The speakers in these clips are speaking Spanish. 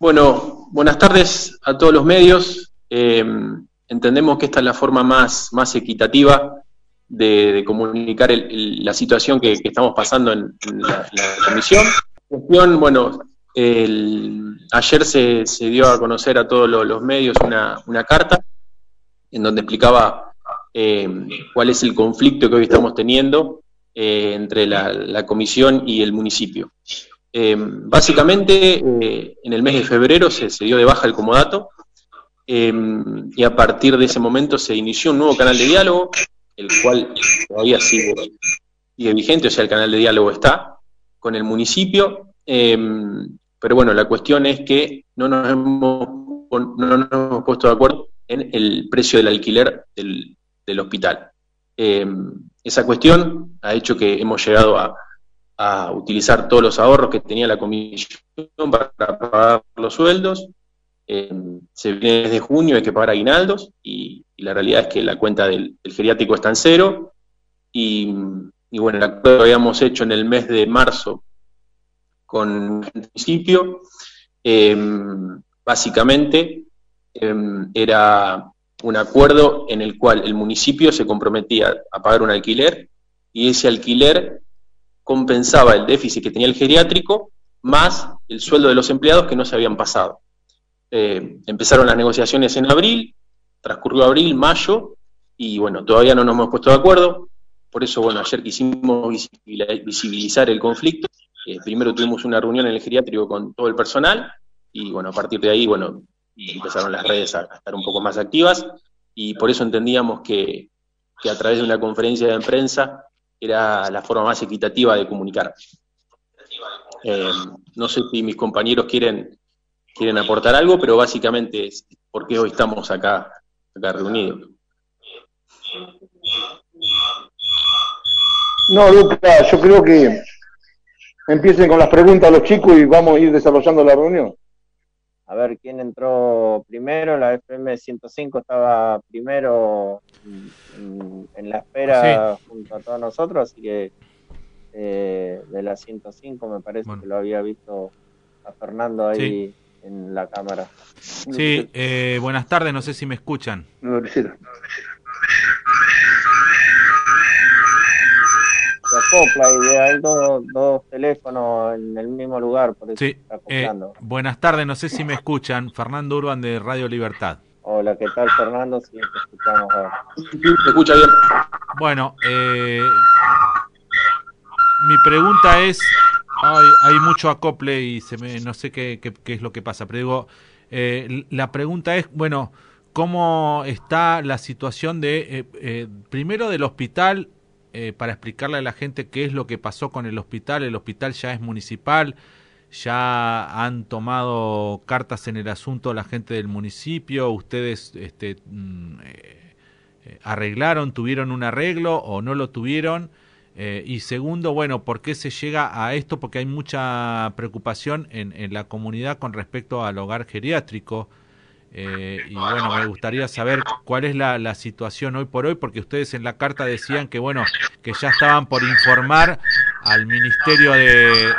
Bueno, buenas tardes a todos los medios. Eh, entendemos que esta es la forma más, más equitativa de, comunicar la situación que, estamos pasando en, la, comisión. bueno, ayer se, dio a conocer a todos los, medios una, carta en donde explicaba eh, cuál es el conflicto que hoy estamos teniendo eh, entre la, comisión y el municipio. Eh, básicamente, en el mes de febrero se, dio de baja el comodato y a partir de ese momento se inició un nuevo canal de diálogo, el cual todavía sigue, sigue vigente, o sea, el canal de diálogo está con el municipio. pero bueno, la cuestión es que no nos hemos, puesto de acuerdo en el precio del alquiler del, hospital. Eh, esa cuestión ha hecho que hemos llegado a, utilizar todos los ahorros que tenía la comisión para pagar los sueldos. Eh, se viene desde junio, hay que pagar aguinaldos y, la realidad es que la cuenta del, geriátrico está en cero. Y, bueno, el acuerdo que habíamos hecho en el mes de marzo con el municipio, eh, básicamente era un acuerdo en el cual el municipio se comprometía a pagar un alquiler y ese alquiler compensaba el déficit que tenía el geriátrico más el sueldo de los empleados que no se habían pasado. Eh, empezaron las negociaciones en abril, transcurrió abril, mayo, y bueno, todavía no nos hemos puesto de acuerdo. Por eso, bueno, ayer quisimos visibilizar el conflicto. Eh, primero tuvimos una reunión en el geriátrico con todo el personal, y bueno, a partir de ahí, bueno, empezaron las redes a, estar un poco más activas y por eso entendíamos que, a través de una conferencia de prensa era la forma más equitativa de comunicar. Eh, no sé si mis compañeros quieren, quieren aportar algo, pero básicamente es por qué hoy estamos acá, acá reunidos. No, Lucas, yo creo que empiecen con las preguntas los chicos y vamos a ir desarrollando la reunión a ver quién entró primero. La FM 105 estaba primero en, la espera junto a todos nosotros, así que eh, de la 105 me parece que lo había visto a Fernando ahí en la cámara. Sí, eh, buenas tardes, no sé si me escuchan. No, acopla y hay dos, dos, teléfonos en el mismo lugar, por eso sí. Eh, buenas tardes, no sé si me escuchan. Fernando Urban de Radio Libertad. Hola, ¿qué tal Fernando? Sí, te escuchamos. ¿Se escucha bien? Bueno, eh, mi pregunta es, hay, hay mucho acople y se me, no sé qué, qué, es lo que pasa, pero digo, eh, la pregunta es, bueno, ¿cómo está la situación de, primero del hospital eh, para explicarle a la gente qué es lo que pasó con el hospital. El hospital ya es municipal, ya han tomado cartas en el asunto la gente del municipio. Ustedes este, mm, eh, eh, arreglaron, tuvieron un arreglo o no lo tuvieron. y segundo, bueno, ¿por qué se llega a esto? Porque hay mucha preocupación en la comunidad con respecto al hogar geriátrico. Eh, y bueno, me gustaría saber cuál es la, situación hoy por hoy, porque ustedes en la carta decían que bueno, que ya estaban por informar al Ministerio de,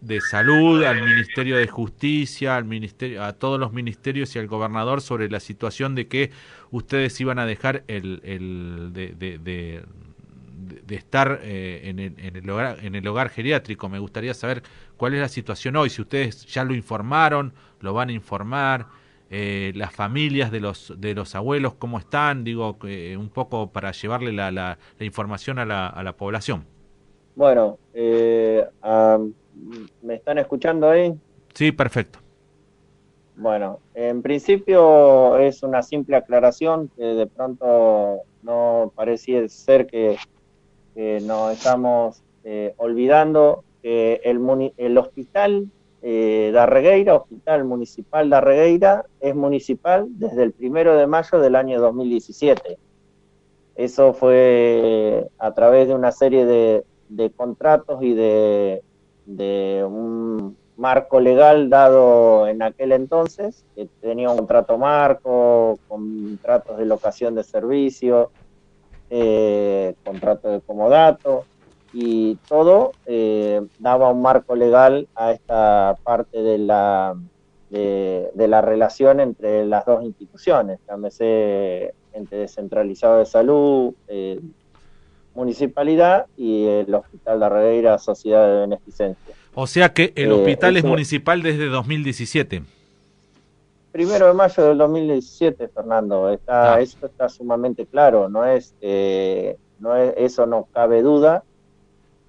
de Salud, al Ministerio de Justicia, al ministerio, a todos los ministerios y al gobernador sobre la situación de que ustedes iban a dejar el, el de, de, de, estar eh, en, el, en, el hogar, en el hogar geriátrico. Me gustaría saber cuál es la situación hoy, si ustedes ya lo informaron, lo van a informar eh, las familias de los, de los abuelos, cómo están, digo, eh, un poco para llevarle la, la, información a la, a la, población. Bueno, eh, ¿me están escuchando ahí? Sí, perfecto. Bueno, en principio es una simple aclaración que de pronto no parecía ser que, que nos estamos olvidando que el, el hospital eh, Darregueira, Hospital Municipal Darregueira, es municipal desde el primero de mayo del año 2017. Eso fue a través de una serie de, contratos y de, un marco legal dado en aquel entonces, que tenía un contrato marco, contratos de locación de servicio, eh, contrato de comodato, y todo eh, daba un marco legal a esta parte de la, de, la relación entre las dos instituciones, llámese ente descentralizado de salud, eh, municipalidad y el Hospital de Regueira, Sociedad de Beneficencia. O sea que el hospital es municipal desde 2017. Primero de mayo del 2017, Fernando. Está, ah. Eso está sumamente claro. No es, eh, no es, eso no cabe duda.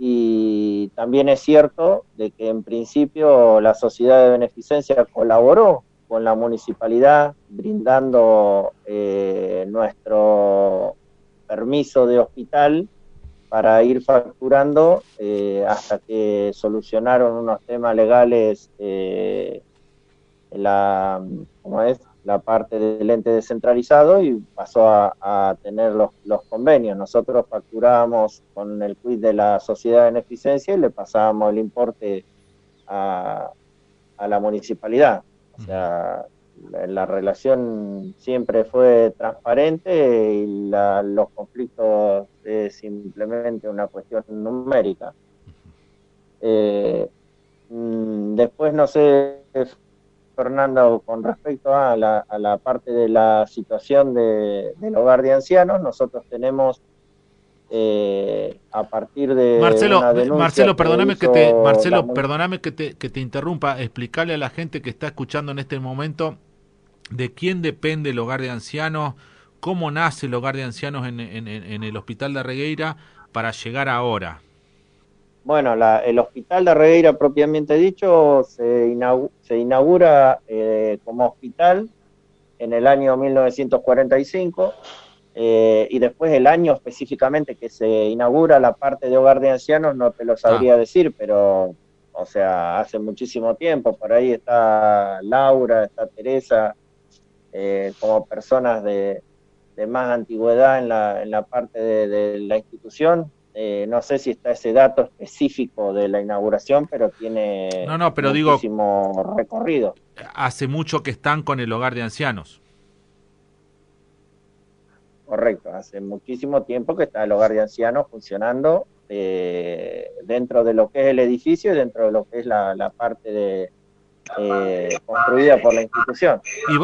Y también es cierto de que en principio la sociedad de beneficencia colaboró con la municipalidad brindando eh, nuestro permiso de hospital para ir facturando eh, hasta que solucionaron unos temas legales eh, la, ¿cómo es? La parte del ente descentralizado y pasó a, tener los, los, convenios. Nosotros facturábamos con el quid de la sociedad de beneficencia y le pasábamos el importe a, a la municipalidad. O sea, la, relación siempre fue transparente y los conflictos es simplemente una cuestión numérica. Eh, mm, después, no sé, Fernando, con respecto a la, a la parte de la situación de, del hogar de ancianos, nosotros tenemos eh, a partir de Marcelo, Marcelo, perdóname que, te Marcelo, perdóname que te, que te interrumpa, explicarle a la gente que está escuchando en este momento de quién depende el hogar de ancianos, cómo nace el hogar de ancianos en, en, en el Hospital de Regueira para llegar ahora. Bueno, la, el Hospital de Regueira, propiamente dicho, se, se inaugura eh, como hospital en el año 1945 eh, y después el año específicamente que se inaugura la parte de hogar de ancianos no te lo sabría ah. decir, pero o sea, hace muchísimo tiempo, por ahí está Laura, está Teresa, eh, como personas de, más antigüedad en la, en la parte de la institución, eh, no sé si está ese dato específico de la inauguración, pero tiene no, no, pero digo, recorrido. Hace mucho que están con el hogar de ancianos. Correcto, hace muchísimo tiempo que está el hogar de ancianos funcionando eh, dentro de lo que es el edificio y dentro de lo que es la, parte de, eh, construida por la institución.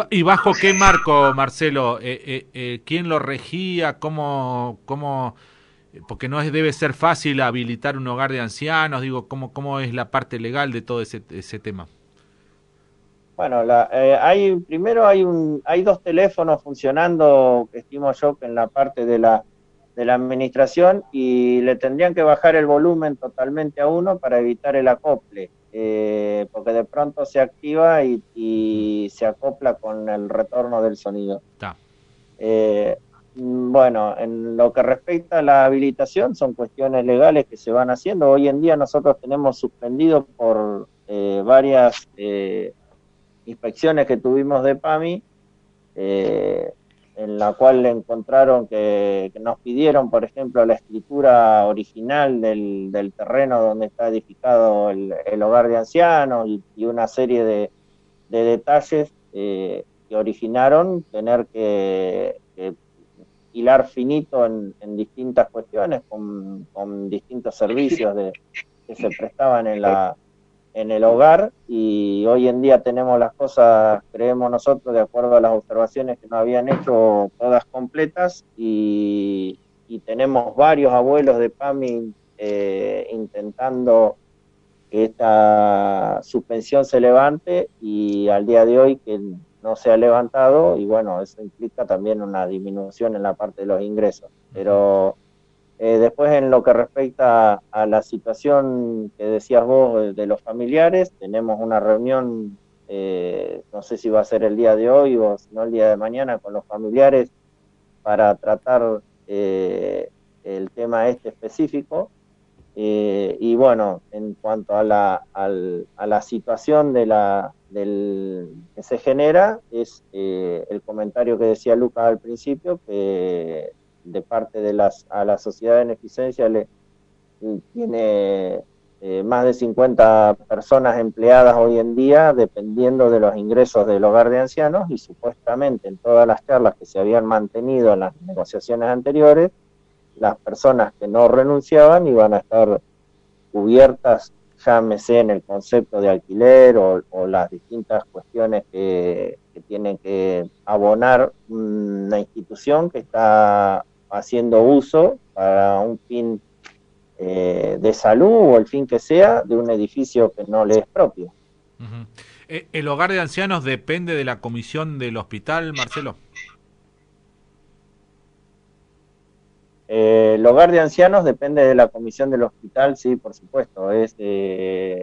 ¿Y, bajo qué marco, Marcelo? ¿Quién lo regía? ¿Cómo, cómo porque no es, debe ser fácil habilitar un hogar de ancianos, digo, ¿cómo, cómo es la parte legal de todo ese, ese tema? Bueno, la, eh, hay primero hay un hay dos teléfonos funcionando, estimo yo, que en la parte de la de la administración y le tendrían que bajar el volumen totalmente a uno para evitar el acople, eh, porque de pronto se activa y, y, se acopla con el retorno del sonido. Eh, bueno, en lo que respecta a la habilitación, son cuestiones legales que se van haciendo. Hoy en día nosotros tenemos suspendido por eh, varias eh, inspecciones que tuvimos de PAMI, eh, en la cual encontraron que, nos pidieron, por ejemplo, la escritura original del, terreno donde está edificado el, hogar de ancianos y, una serie de, detalles que originaron tener que hilar finito en, distintas cuestiones, con, distintos servicios de, que se prestaban en, la, en el hogar y hoy en día tenemos las cosas, creemos nosotros, de acuerdo a las observaciones que nos habían hecho todas completas y, tenemos varios abuelos de PAMI eh, intentando que esta suspensión se levante y al día de hoy que no se ha levantado y bueno, eso implica también una disminución en la parte de los ingresos. Pero eh, después en lo que respecta a la situación que decías vos de, los familiares, tenemos una reunión, eh, no sé si va a ser el día de hoy o si no el día de mañana con los familiares para tratar eh, el tema este específico. y bueno, en cuanto a la, a la situación de la, del, que se genera es eh, el comentario que decía Lucas al principio, que de parte de las, a la sociedad de beneficencia le, tiene eh, más de 50 personas empleadas hoy en día, dependiendo de los ingresos del hogar de ancianos, y supuestamente en todas las charlas que se habían mantenido en las negociaciones anteriores, las personas que no renunciaban iban a estar cubiertas llámese en el concepto de alquiler o, las distintas cuestiones que, que tienen que abonar una institución que está haciendo uso para un fin eh, de salud o el fin que sea de un edificio que no le es propio. Eh, ¿El hogar de ancianos depende de la comisión del hospital, Marcelo? Eh, el hogar de ancianos depende de la comisión del hospital, sí, por supuesto, es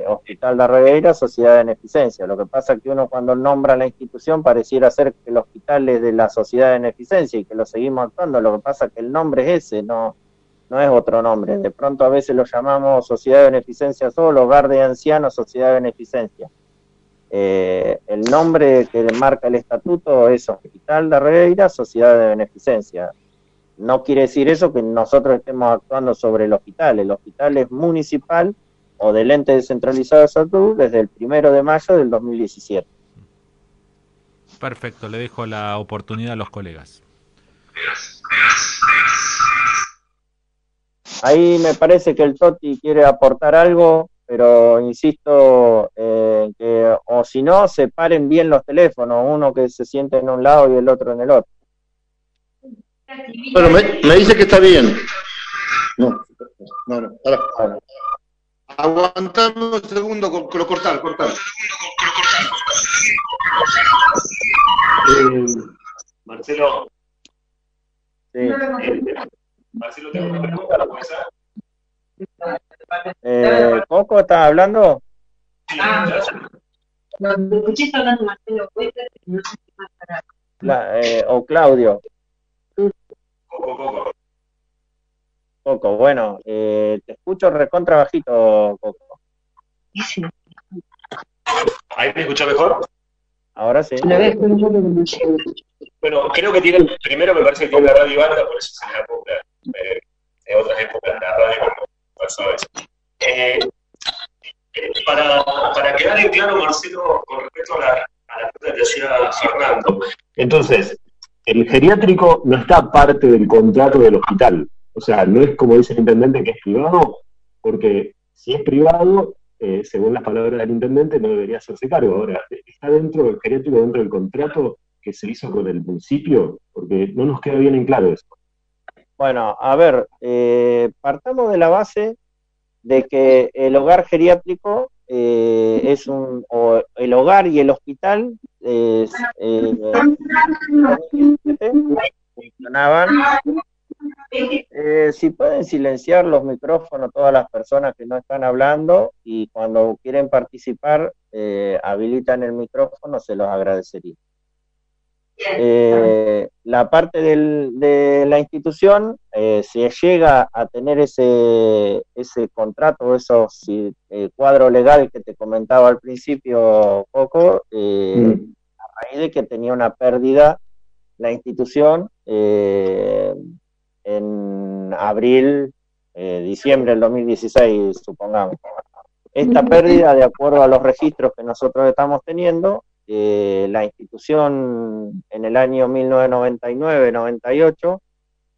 Hospital de Regueira, Sociedad de Beneficencia. Lo que pasa es que uno cuando nombra la institución pareciera ser que el hospital es de la Sociedad de Beneficencia y que lo seguimos actuando, lo que pasa es que el nombre es ese, no, no es otro nombre. De pronto a veces lo llamamos Sociedad de Beneficencia solo, Hogar de Ancianos, Sociedad de Beneficencia. Eh, el nombre que marca el estatuto es Hospital de Regueira, Sociedad de Beneficencia. No quiere decir eso que nosotros estemos actuando sobre el hospital. El hospital es municipal o del ente descentralizado de salud desde el primero de mayo del 2017. Perfecto, le dejo la oportunidad a los colegas. Ahí me parece que el Toti quiere aportar algo, pero insisto en eh, que, o si no, separen bien los teléfonos, uno que se siente en un lado y el otro en el otro. Bueno, me, dice que está bien. No, no, no. Ahora. Aguantamos un segundo, lo cortar, cortar. Eh, Marcelo. Sí. Eh, Marcelo, tengo una pregunta, ¿la puedes hacer? Eh, ¿Coco está hablando? Sí, ah, no, escuché hablando Marcelo, La, eh, o Claudio. Coco, Coco. Coco, bueno, eh, te escucho recontra bajito, Coco. ¿Ahí me escucha mejor? Ahora sí. Bueno, creo que tiene, primero me parece que tiene la radio banda, por eso se me da poca eh, en otras épocas la radio cuando pasó eso. Eh, para, para quedar en claro, Marcelo, con respecto a la, a la pregunta que hacía Fernando, entonces, geriátrico no está parte del contrato del hospital. O sea, no es como dice el intendente que es privado, porque si es privado, eh, según las palabras del intendente, no debería hacerse cargo. Ahora, ¿está dentro del geriátrico, dentro del contrato que se hizo con el municipio? Porque no nos queda bien en claro eso. Bueno, a ver, eh, partamos de la base de que el hogar geriátrico eh, es un, o el hogar y el hospital eh, funcionaban. si pueden silenciar los micrófonos todas las personas que no están hablando y cuando quieren participar habilitan el micrófono, se los agradecería. Eh, la parte de la institución, eh, si llega a tener ese, ese contrato, esos eh, cuadro legal que te comentaba al principio, poco, eh, mm. a raíz de que tenía una pérdida la institución en abril, diciembre del 2016, supongamos. Esta pérdida, de acuerdo a los registros que nosotros estamos teniendo, eh, la institución en el año 1999-98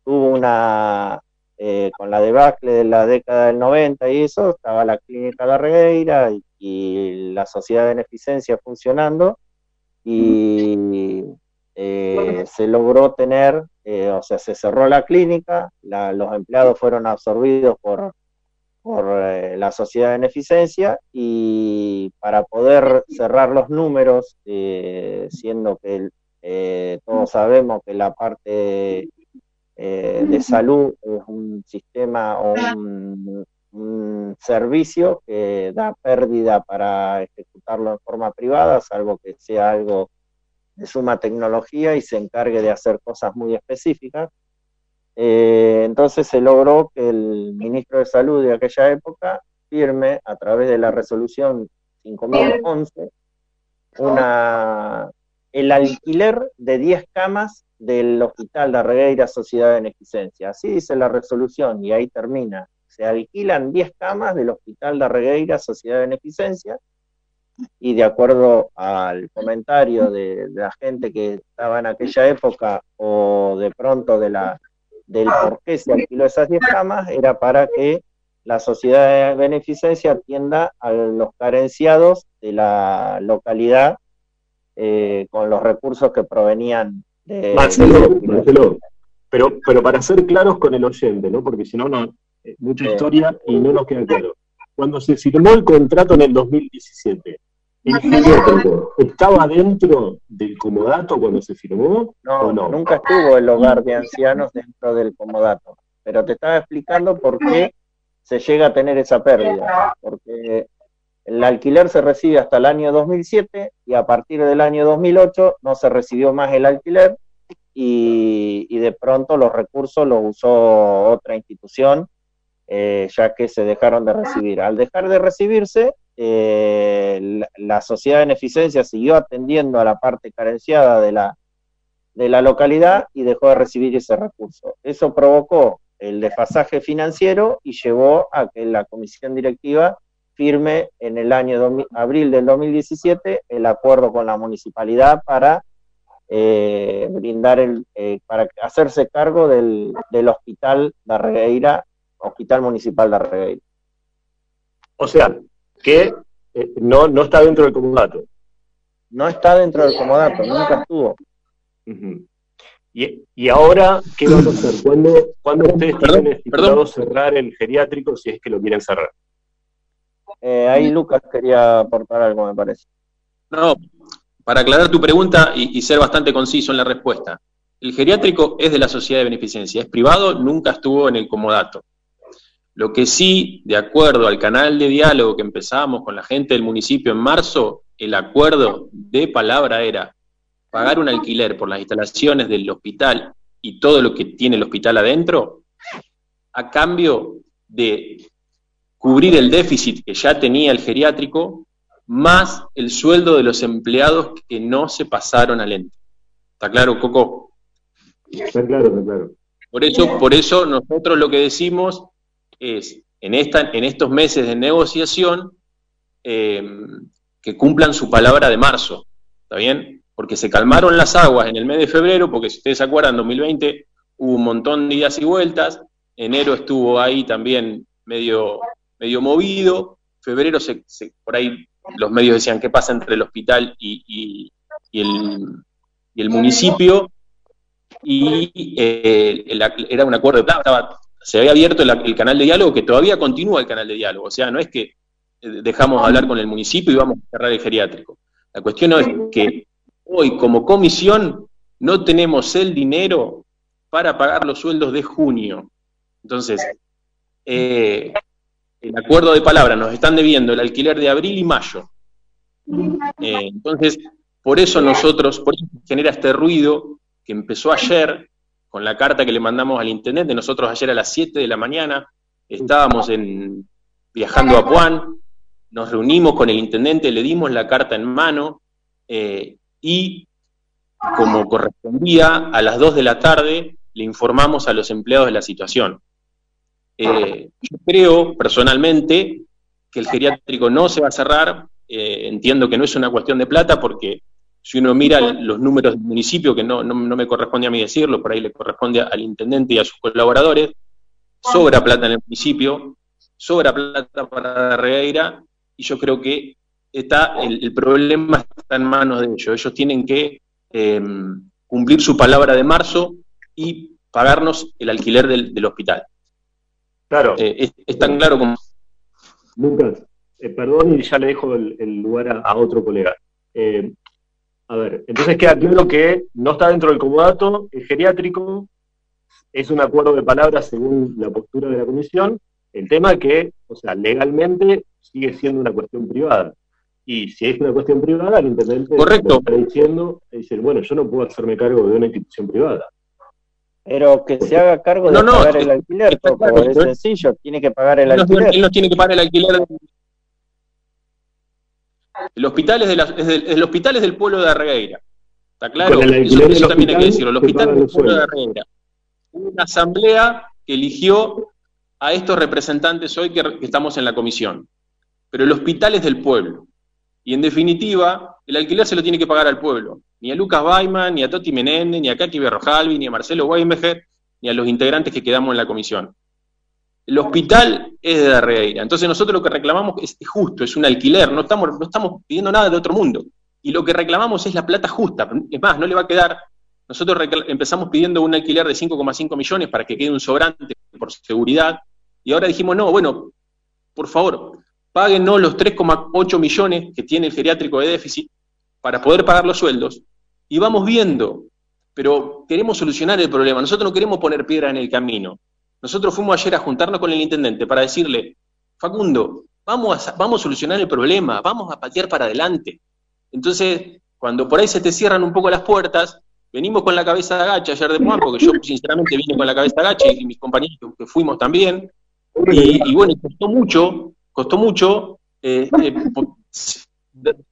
tuvo una, eh, con la debacle de la década del 90 y eso, estaba la clínica de Regueira y, la sociedad de beneficencia funcionando y eh, se logró tener, o sea, se cerró la clínica, los empleados fueron absorbidos por por eh, la sociedad de beneficencia y para poder cerrar los números, eh, siendo que eh, todos sabemos que la parte de salud es un sistema o un, un, servicio que da pérdida para ejecutarlo en forma privada, salvo que sea algo de suma tecnología y se encargue de hacer cosas muy específicas. Eh, entonces se logró que el ministro de Salud de aquella época firme a través de la resolución 5011 una, el alquiler de 10 camas del Hospital de Regueira Sociedad de Beneficencia. Así dice la resolución y ahí termina. Se alquilan 10 camas del Hospital de Regueira Sociedad de Beneficencia y de acuerdo al comentario de, de la gente que estaba en aquella época o de pronto de la del por qué se alquiló esas 10 camas era para que la sociedad de beneficencia atienda a los carenciados de la localidad eh, con los recursos que provenían de... Marcelo, Marcelo, pero, pero para ser claros con el oyente, ¿no? porque si no, no eh, mucha historia y no nos queda claro. Cuando se firmó el contrato en el 2017, ¿el geriátrico estaba dentro del comodato cuando se firmó? No, o no? nunca estuvo el hogar de ancianos dentro del comodato. Pero te estaba explicando por qué se llega a tener esa pérdida. Porque el alquiler se recibe hasta el año 2007 y a partir del año 2008 no se recibió más el alquiler y, y de pronto los recursos los usó otra institución eh, ya que se dejaron de recibir. Al dejar de recibirse, eh, la, sociedad de beneficencia siguió atendiendo a la parte carenciada de la, de la localidad y dejó de recibir ese recurso. Eso provocó el desfasaje financiero y llevó a que la comisión directiva firme en el año 2000, abril del 2017 el acuerdo con la municipalidad para eh, brindar el, eh, para hacerse cargo del, del hospital de Regueira Hospital Municipal de Arregueira. O sea, que eh, no, no está dentro del comodato. No está dentro del comodato, nunca estuvo. Uh -huh. y, y, ahora, ¿qué vamos a hacer? ¿Cuándo, ¿cuándo ustedes tienen estipulado cerrar el geriátrico si es que lo quieren cerrar? Eh, ahí Lucas quería aportar algo, me parece. No, para aclarar tu pregunta y, y ser bastante conciso en la respuesta. El geriátrico es de la sociedad de beneficencia, es privado, nunca estuvo en el comodato. Lo que sí, de acuerdo al canal de diálogo que empezamos con la gente del municipio en marzo, el acuerdo de palabra era pagar un alquiler por las instalaciones del hospital y todo lo que tiene el hospital adentro, a cambio de cubrir el déficit que ya tenía el geriátrico, más el sueldo de los empleados que no se pasaron al ente. ¿Está claro, Coco? Está claro, está claro. Por eso, por eso nosotros lo que decimos es, en, esta, en estos meses de negociación, eh, que cumplan su palabra de marzo, ¿está bien? Porque se calmaron las aguas en el mes de febrero, porque si ustedes se acuerdan, 2020 hubo un montón de idas y vueltas, enero estuvo ahí también medio, medio movido, febrero se, por ahí los medios decían qué pasa entre el hospital y, y, el, y el, municipio, y eh, era un acuerdo de plata, se había abierto el, canal de diálogo, que todavía continúa el canal de diálogo. O sea, no es que dejamos de hablar con el municipio y vamos a cerrar el geriátrico. La cuestión es que hoy, como comisión, no tenemos el dinero para pagar los sueldos de junio. Entonces, eh, el acuerdo de palabra nos están debiendo el alquiler de abril y mayo. Eh, entonces, por eso nosotros, por eso genera este ruido que empezó ayer, con la carta que le mandamos al intendente. Nosotros ayer a las 7 de la mañana estábamos en, viajando a Puan, nos reunimos con el intendente, le dimos la carta en mano eh, y, como correspondía, a las 2 de la tarde le informamos a los empleados de la situación. Eh, yo creo, personalmente, que el geriátrico no se va a cerrar. Eh, entiendo que no es una cuestión de plata porque si uno mira los números del municipio, que no, no, no, me corresponde a mí decirlo, por ahí le corresponde al intendente y a sus colaboradores, sobra plata en el municipio, sobra plata para Regueira, y yo creo que está el, el, problema está en manos de ellos. Ellos tienen que eh, cumplir su palabra de marzo y pagarnos el alquiler del, del hospital. Claro. Eh, es, es, tan claro como... Lucas, eh, perdón y ya le dejo el, el lugar a, a, otro colega. A ver, entonces queda claro que no está dentro del comodato, el geriátrico es un acuerdo de palabras según la postura de la comisión, el tema que, o sea, legalmente sigue siendo una cuestión privada. Y si es una cuestión privada, el intendente Correcto. está diciendo, dice, bueno, yo no puedo hacerme cargo de una institución privada. Pero que se haga cargo de no, no, pagar el alquiler, claro, es sencillo, tiene que pagar el alquiler. Él no tiene que pagar el alquiler el hospital es, de la, es, del, el hospital es del pueblo de Arregueira. ¿Está claro? Eso, eso también hay que decirlo. El hospital del pueblo de Arregueira. Una asamblea que eligió a estos representantes hoy que, que, estamos en la comisión. Pero el hospital es del pueblo. Y en definitiva, el alquiler se lo tiene que pagar al pueblo. Ni a Lucas Baiman, ni a Toti Menéndez, ni a Kaki Berrojalvi, ni a Marcelo Weinbecher, ni a los integrantes que quedamos en la comisión. El hospital es de Darreira. Entonces nosotros lo que reclamamos es, justo, es un alquiler, no estamos, no estamos pidiendo nada de otro mundo. Y lo que reclamamos es la plata justa. Es más, no le va a quedar. Nosotros empezamos pidiendo un alquiler de 5,5 millones para que quede un sobrante por seguridad. Y ahora dijimos, no, bueno, por favor, páguenos los 3,8 millones que tiene el geriátrico de déficit para poder pagar los sueldos. Y vamos viendo, pero queremos solucionar el problema. Nosotros no queremos poner piedra en el camino. Nosotros fuimos ayer a juntarnos con el intendente para decirle, Facundo, vamos a, vamos a solucionar el problema, vamos a patear para adelante. Entonces, cuando por ahí se te cierran un poco las puertas, venimos con la cabeza de agacha ayer de Juan, porque yo sinceramente vine con la cabeza de agacha y mis compañeros que fuimos también, y, bueno, costó mucho, costó mucho, eh, eh,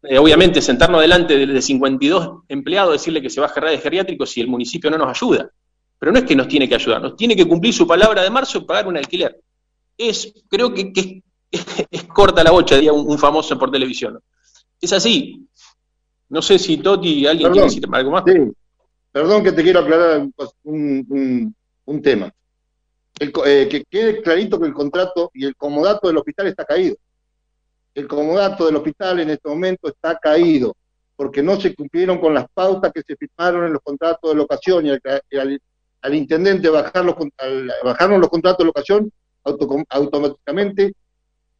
eh, obviamente sentarnos delante de, 52 empleados, decirle que se va a cerrar de geriátrico si el municipio no nos ayuda. Pero no es que nos tiene que ayudar, nos tiene que cumplir su palabra de marzo y pagar un alquiler. Es, creo que, es, corta la bocha, diría un, famoso por televisión. Es así. No sé si Toti, alguien quiere decir algo más. Perdón que te quiero aclarar un, tema. Eh, que quede clarito que el contrato y el comodato del hospital está caído. El comodato del hospital en este momento está caído porque no se cumplieron con las pautas que se firmaron en los contratos de locación y al, al intendente bajar los, bajaron los contratos de locación, automáticamente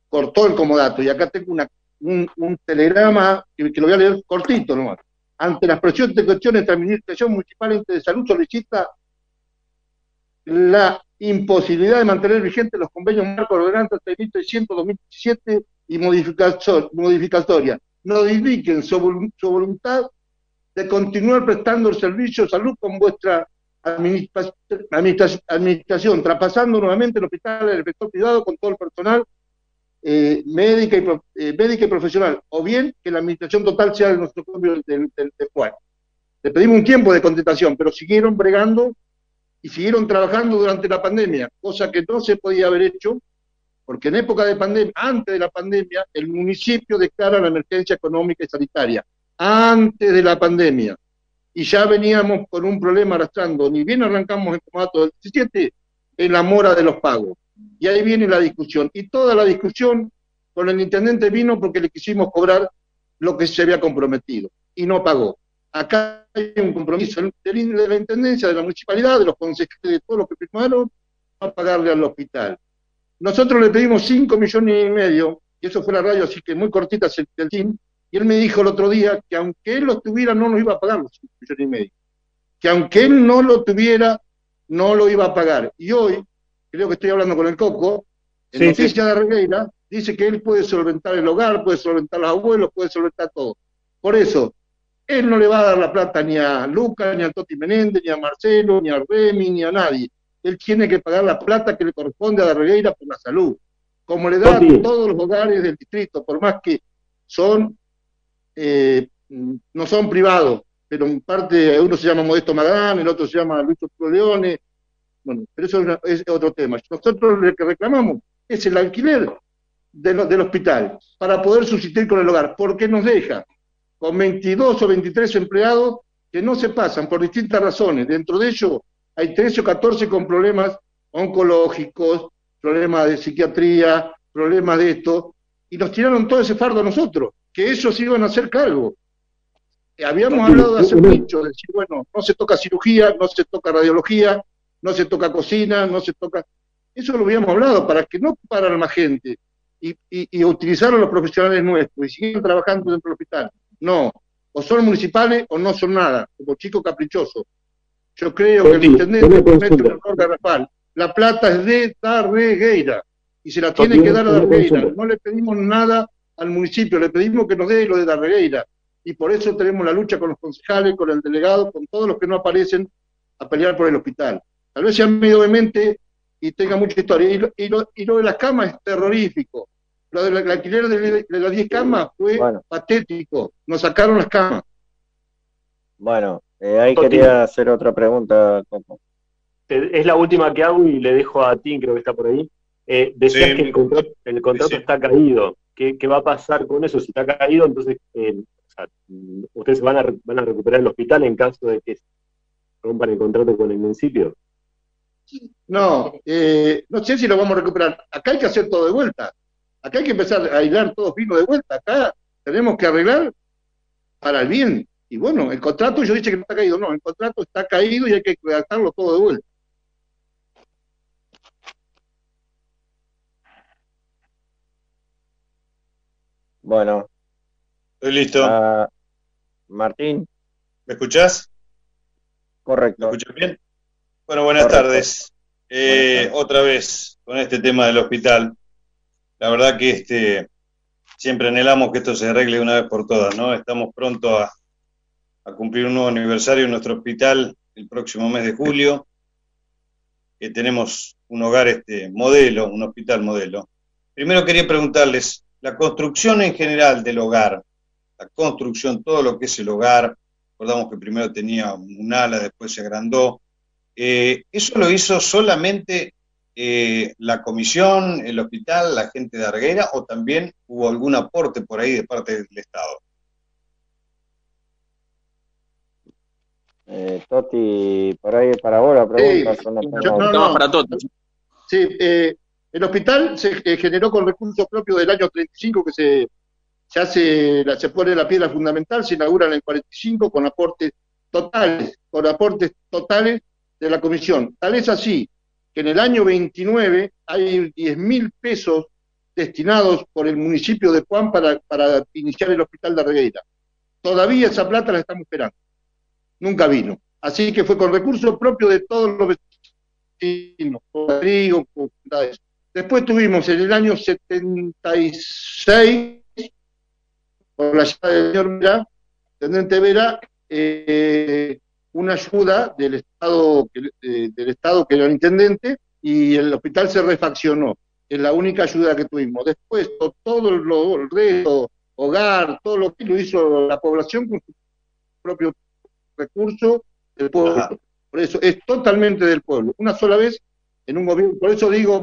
cortó el comodato. Y acá tengo una, un, telegrama que, lo voy a leer cortito nomás. Ante las presiones de cuestiones de Administración Municipal de Salud solicita la imposibilidad de mantener vigentes los convenios marcos ordenanzas 3600-2017 y modificatoria. Notifiquen su, su voluntad de continuar prestando el servicio de salud con vuestra administración, traspasando nuevamente el hospital al efecto privado con todo el personal eh, médica, y, eh, médica y profesional, o bien que la administración total sea de nuestro propio del, del, Le pedimos un tiempo de contestación, pero siguieron bregando y siguieron trabajando durante la pandemia, cosa que no se podía haber hecho, porque en época de pandemia, antes de la pandemia, el municipio declara la emergencia económica y sanitaria, antes de la pandemia y ya veníamos con un problema arrastrando. Ni bien arrancamos el formato del 17, en la mora de los pagos. Y ahí viene la discusión. Y toda la discusión con el intendente vino porque le quisimos cobrar lo que se había comprometido y no pagó. Acá hay un compromiso de la intendencia, de la municipalidad, de los concejales, de todos los que firmaron, a pagarle al hospital. Nosotros le pedimos 5 millones y medio, y eso fue la radio, así que muy cortita el fin, y él me dijo el otro día que aunque él lo tuviera, no nos iba a pagar los 5 millones y medio. Que aunque él no lo tuviera, no lo iba a pagar. Y hoy, creo que estoy hablando con el Coco, en noticia de Regueira, dice que él puede solventar el hogar, puede solventar los abuelos, puede solventar todo. Por eso, él no le va a dar la plata ni a Lucas, ni a Toti Menéndez, ni a Marcelo, ni a Remy, ni a nadie. Él tiene que pagar la plata que le corresponde a Darregueira por la salud, como le da a todos los hogares del distrito, por más que son eh, no son privados, pero en parte uno se llama Modesto Magán, el otro se llama Luis Leone, bueno, pero eso es, otro tema. Nosotros lo que reclamamos es el alquiler del hospital para poder subsistir con el hogar, porque nos deja con 22 o 23 empleados que no se pasan por distintas razones. Dentro de ellos hay 13 o 14 con problemas oncológicos, problemas de psiquiatría, problemas de esto, y nos tiraron todo ese fardo a nosotros que ellos iban a hacer cargo. Habíamos hablado de hacer mucho, de decir, bueno, no se toca cirugía, no se toca radiología, no se toca cocina, no se toca... Eso lo habíamos hablado, para que no ocuparan más gente y, y, y utilizaron los profesionales nuestros y siguen trabajando dentro del hospital. No, o son municipales o no son nada, como chico caprichoso. Yo creo que el intendente comete un error garrafal. La plata es de Darregueira y se la tiene que dar a Darregueira. No le pedimos nada al municipio, le pedimos que nos dé lo de Darregueira. Y por eso tenemos la lucha con los concejales, con el delegado, con todos los que no aparecen a pelear por el hospital. Tal vez sea medio de mente y tenga mucha historia. Y lo, y lo, y lo de las camas es terrorífico. Lo del alquiler de, las 10 camas fue patético. Nos sacaron las camas. Bueno, eh, ahí quería hacer otra pregunta, Es la última que hago y le dejo a ti, creo que está por ahí. Eh, decías que el contrato, el contrato está caído. ¿Qué, va a pasar con eso? Si está caído, entonces eh, ustedes van a, van a recuperar el hospital en caso de que rompan el contrato con el municipio. No, eh, no sé si lo vamos a recuperar. Acá hay que hacer todo de vuelta. Acá hay que empezar a hilar todo fino de vuelta. Acá tenemos que arreglar para el bien. Y bueno, el contrato, yo dije que no está caído. No, el contrato está caído y hay que redactarlo todo de vuelta. Bueno. Estoy listo. Ah, Martín. ¿Me escuchás? Correcto. ¿Me escuchás bien? Bueno, buenas tardes. Eh, otra vez con este tema del hospital. La verdad que este siempre anhelamos que esto se arregle una vez por todas, ¿no? Estamos pronto a, a cumplir un nuevo aniversario en nuestro hospital el próximo mes de julio. Que tenemos un hogar este modelo, un hospital modelo. Primero quería preguntarles, la construcción en general del hogar, la construcción, todo lo que es el hogar, recordamos que primero tenía un ala, después se agrandó, eh, ¿eso lo hizo solamente eh, la comisión, el hospital, la gente de Arguera, o también hubo algún aporte por ahí de parte del Estado? Eh, Toti, por ahí para ahora, preguntas. Sí, no, no, para Toti. Sí, eh, el hospital se eh, generó con recursos propios del año 35 que se, se hace, se pone la piedra fundamental, se inaugura en el 45 con aportes totales, con aportes totales de la comisión. Tal es así que en el año 29 hay 10 mil pesos destinados por el municipio de Juan para, para iniciar el hospital de Regueira. Todavía esa plata la estamos esperando. Nunca vino. Así que fue con recursos propios de todos los vecinos, Rodrigo, eso. Después tuvimos en el año 76, por la llegada del señor Vera, Tendente Vera, eh, una ayuda del Estado, eh, del Estado que era el intendente, y el hospital se refaccionó. Es la única ayuda que tuvimos. Después, todo lo, el resto, hogar, todo lo que lo hizo la población con su propio recurso del pueblo. Por eso es totalmente del pueblo. Una sola vez en un gobierno, por eso digo,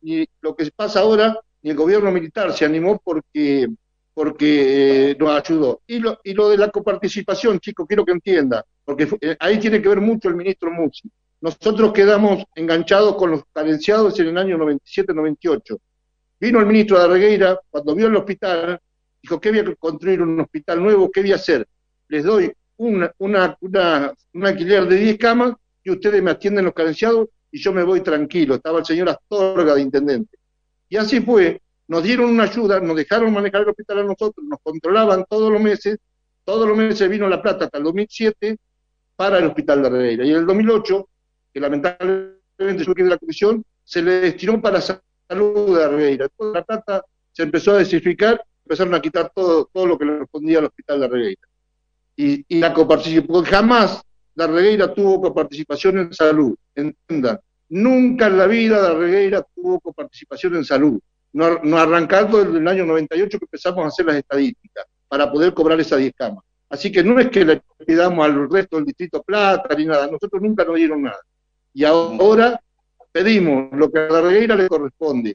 ni lo que pasa ahora, ni el gobierno militar se animó porque porque eh, nos ayudó. Y lo, y lo de la coparticipación, chicos, quiero que entienda, porque eh, ahí tiene que ver mucho el ministro Musi. Nosotros quedamos enganchados con los carenciados en el año 97-98. Vino el ministro de Regueira, cuando vio el hospital, dijo que había que construir un hospital nuevo, ¿qué voy a hacer? Les doy una, una, una, un alquiler de 10 camas y ustedes me atienden los carenciados y yo me voy tranquilo. Estaba el señor Astorga de intendente. Y así fue, nos dieron una ayuda, nos dejaron manejar el hospital a nosotros, nos controlaban todos los meses, todos los meses vino la plata hasta el 2007 para el hospital de Regueira. Y en el 2008, que lamentablemente yo de la comisión, se le destinó para salud de Regueira. Toda la plata se empezó a desificar, empezaron a quitar todo, todo lo que le respondía al hospital de Regueira. Y, y la coparticipación, jamás la Regueira tuvo coparticipación en salud, entiendan. Nunca en la vida la Regueira tuvo coparticipación en salud. No, no arrancando desde el año 98 que empezamos a hacer las estadísticas para poder cobrar esas 10 camas. Así que no es que le pidamos al resto del distrito plata ni nada, nosotros nunca nos dieron nada. Y ahora pedimos lo que a la Regueira le corresponde,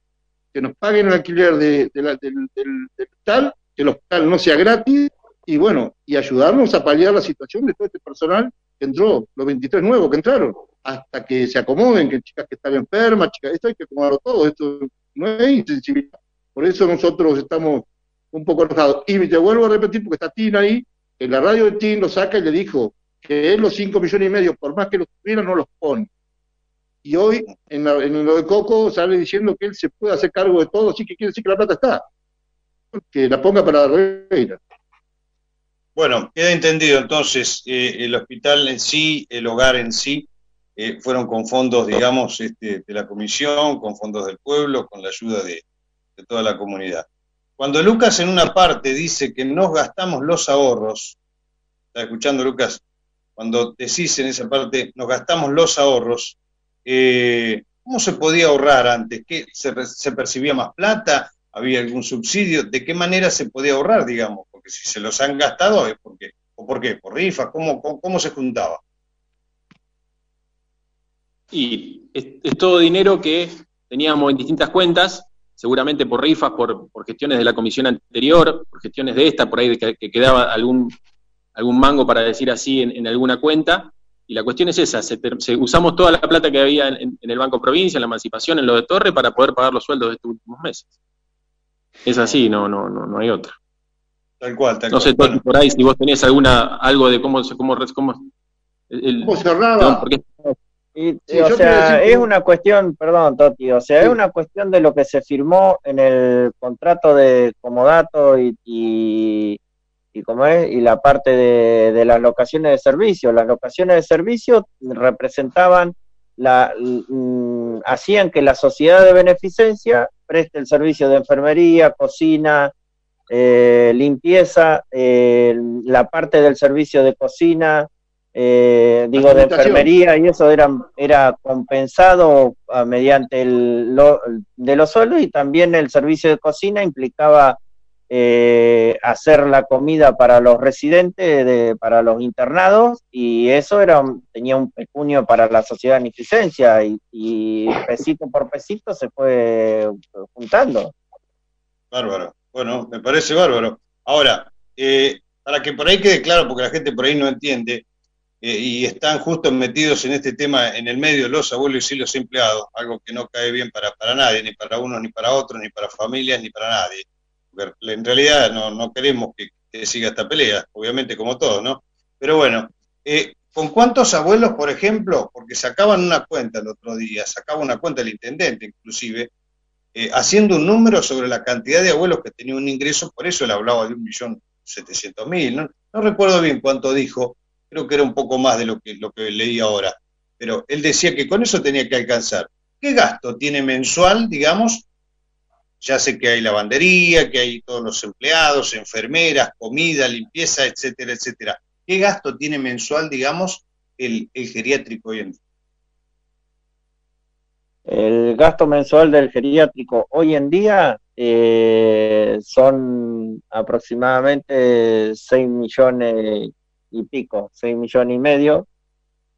que nos paguen el alquiler de, del, del hospital, que el hospital no sea gratis, y bueno, y ayudarnos a paliar la situación de todo este personal que entró, los 23 nuevos que entraron, hasta que se acomoden, que chicas que están enfermas, chicas, esto hay que acomodarlo todo, esto no es insensibilidad. Por eso nosotros estamos un poco enojados. Y te vuelvo a repetir, porque está Tina ahí, en la radio de Tin lo saca y le dijo que él los 5 millones y medio, por más que los tuviera, no los pone. Y hoy, en, lo de Coco, sale diciendo que él se puede hacer cargo de todo, así que quiere decir que la plata está. Que la ponga para la reina. Bueno, queda entendido entonces, eh, el hospital en sí, el hogar en sí, eh, fueron con fondos, digamos, este, de la comisión, con fondos del pueblo, con la ayuda de, toda la comunidad. Cuando Lucas en una parte dice que nos gastamos los ahorros, ¿está escuchando Lucas? Cuando decís en esa parte, nos gastamos los ahorros, eh, ¿cómo se podía ahorrar antes? ¿Qué, se, ¿Se percibía más plata? ¿Había algún subsidio? ¿De qué manera se podía ahorrar, digamos? Si se los han gastado es porque, ¿o por qué? ¿Por rifas? ¿Cómo, cómo, se juntaba? Y es, todo dinero que teníamos en distintas cuentas, seguramente por rifas, por, por, gestiones de la comisión anterior, por gestiones de esta, por ahí que, que quedaba algún, algún mango, para decir así, en, en, alguna cuenta. Y la cuestión es esa, se, usamos toda la plata que había en, el Banco Provincia, en la emancipación, en lo de Torre, para poder pagar los sueldos de estos últimos meses. Es así, no, no, no, no hay otra. Tal cual, tal no sé, por ahí, si vos tenés alguna, algo de cómo, cómo, cómo, el, ¿Cómo cerraba? o sea, es una cuestión, perdón, Toti, o sea, es una cuestión de lo que se firmó en el contrato de comodato y, y, y como es, y la parte de, las locaciones de servicio. Las locaciones de servicio representaban, la, mm, hacían que la sociedad de beneficencia preste el servicio de enfermería, cocina, eh, limpieza, eh, la parte del servicio de cocina, eh, digo, de enfermería y eso era, era compensado ah, mediante el de los sueldos y también el servicio de cocina implicaba eh, hacer la comida para los residentes, de, para los internados y eso era tenía un pecunio para la sociedad de beneficencia y, y pesito por pesito se fue juntando. Bárbaro, bueno, me parece bárbaro. Ahora, eh, para que por ahí quede claro, porque la gente por ahí no entiende, eh, y están justo metidos en este tema en el medio los abuelos y los empleados, algo que no cae bien para, para nadie, ni para unos, ni para otros, ni para familias, ni para nadie. En realidad no, no queremos que, siga esta pelea, obviamente como todos, ¿no? Pero bueno, eh, ¿con cuántos abuelos, por ejemplo, porque sacaban una cuenta el otro día, sacaba una cuenta el intendente inclusive, eh, haciendo un número sobre la cantidad de abuelos que tenían un ingreso, por eso él hablaba de un millón setecientos mil, ¿no? no recuerdo bien cuánto dijo, creo que era un poco más de lo que, lo que leí ahora, pero él decía que con eso tenía que alcanzar. ¿Qué gasto tiene mensual, digamos? Ya sé que hay lavandería, que hay todos los empleados, enfermeras, comida, limpieza, etcétera, etcétera. ¿Qué gasto tiene mensual, digamos, el, geriátrico hoy en día? El gasto mensual del geriátrico hoy en día eh, son aproximadamente 6 millones y pico, 6 millones y medio.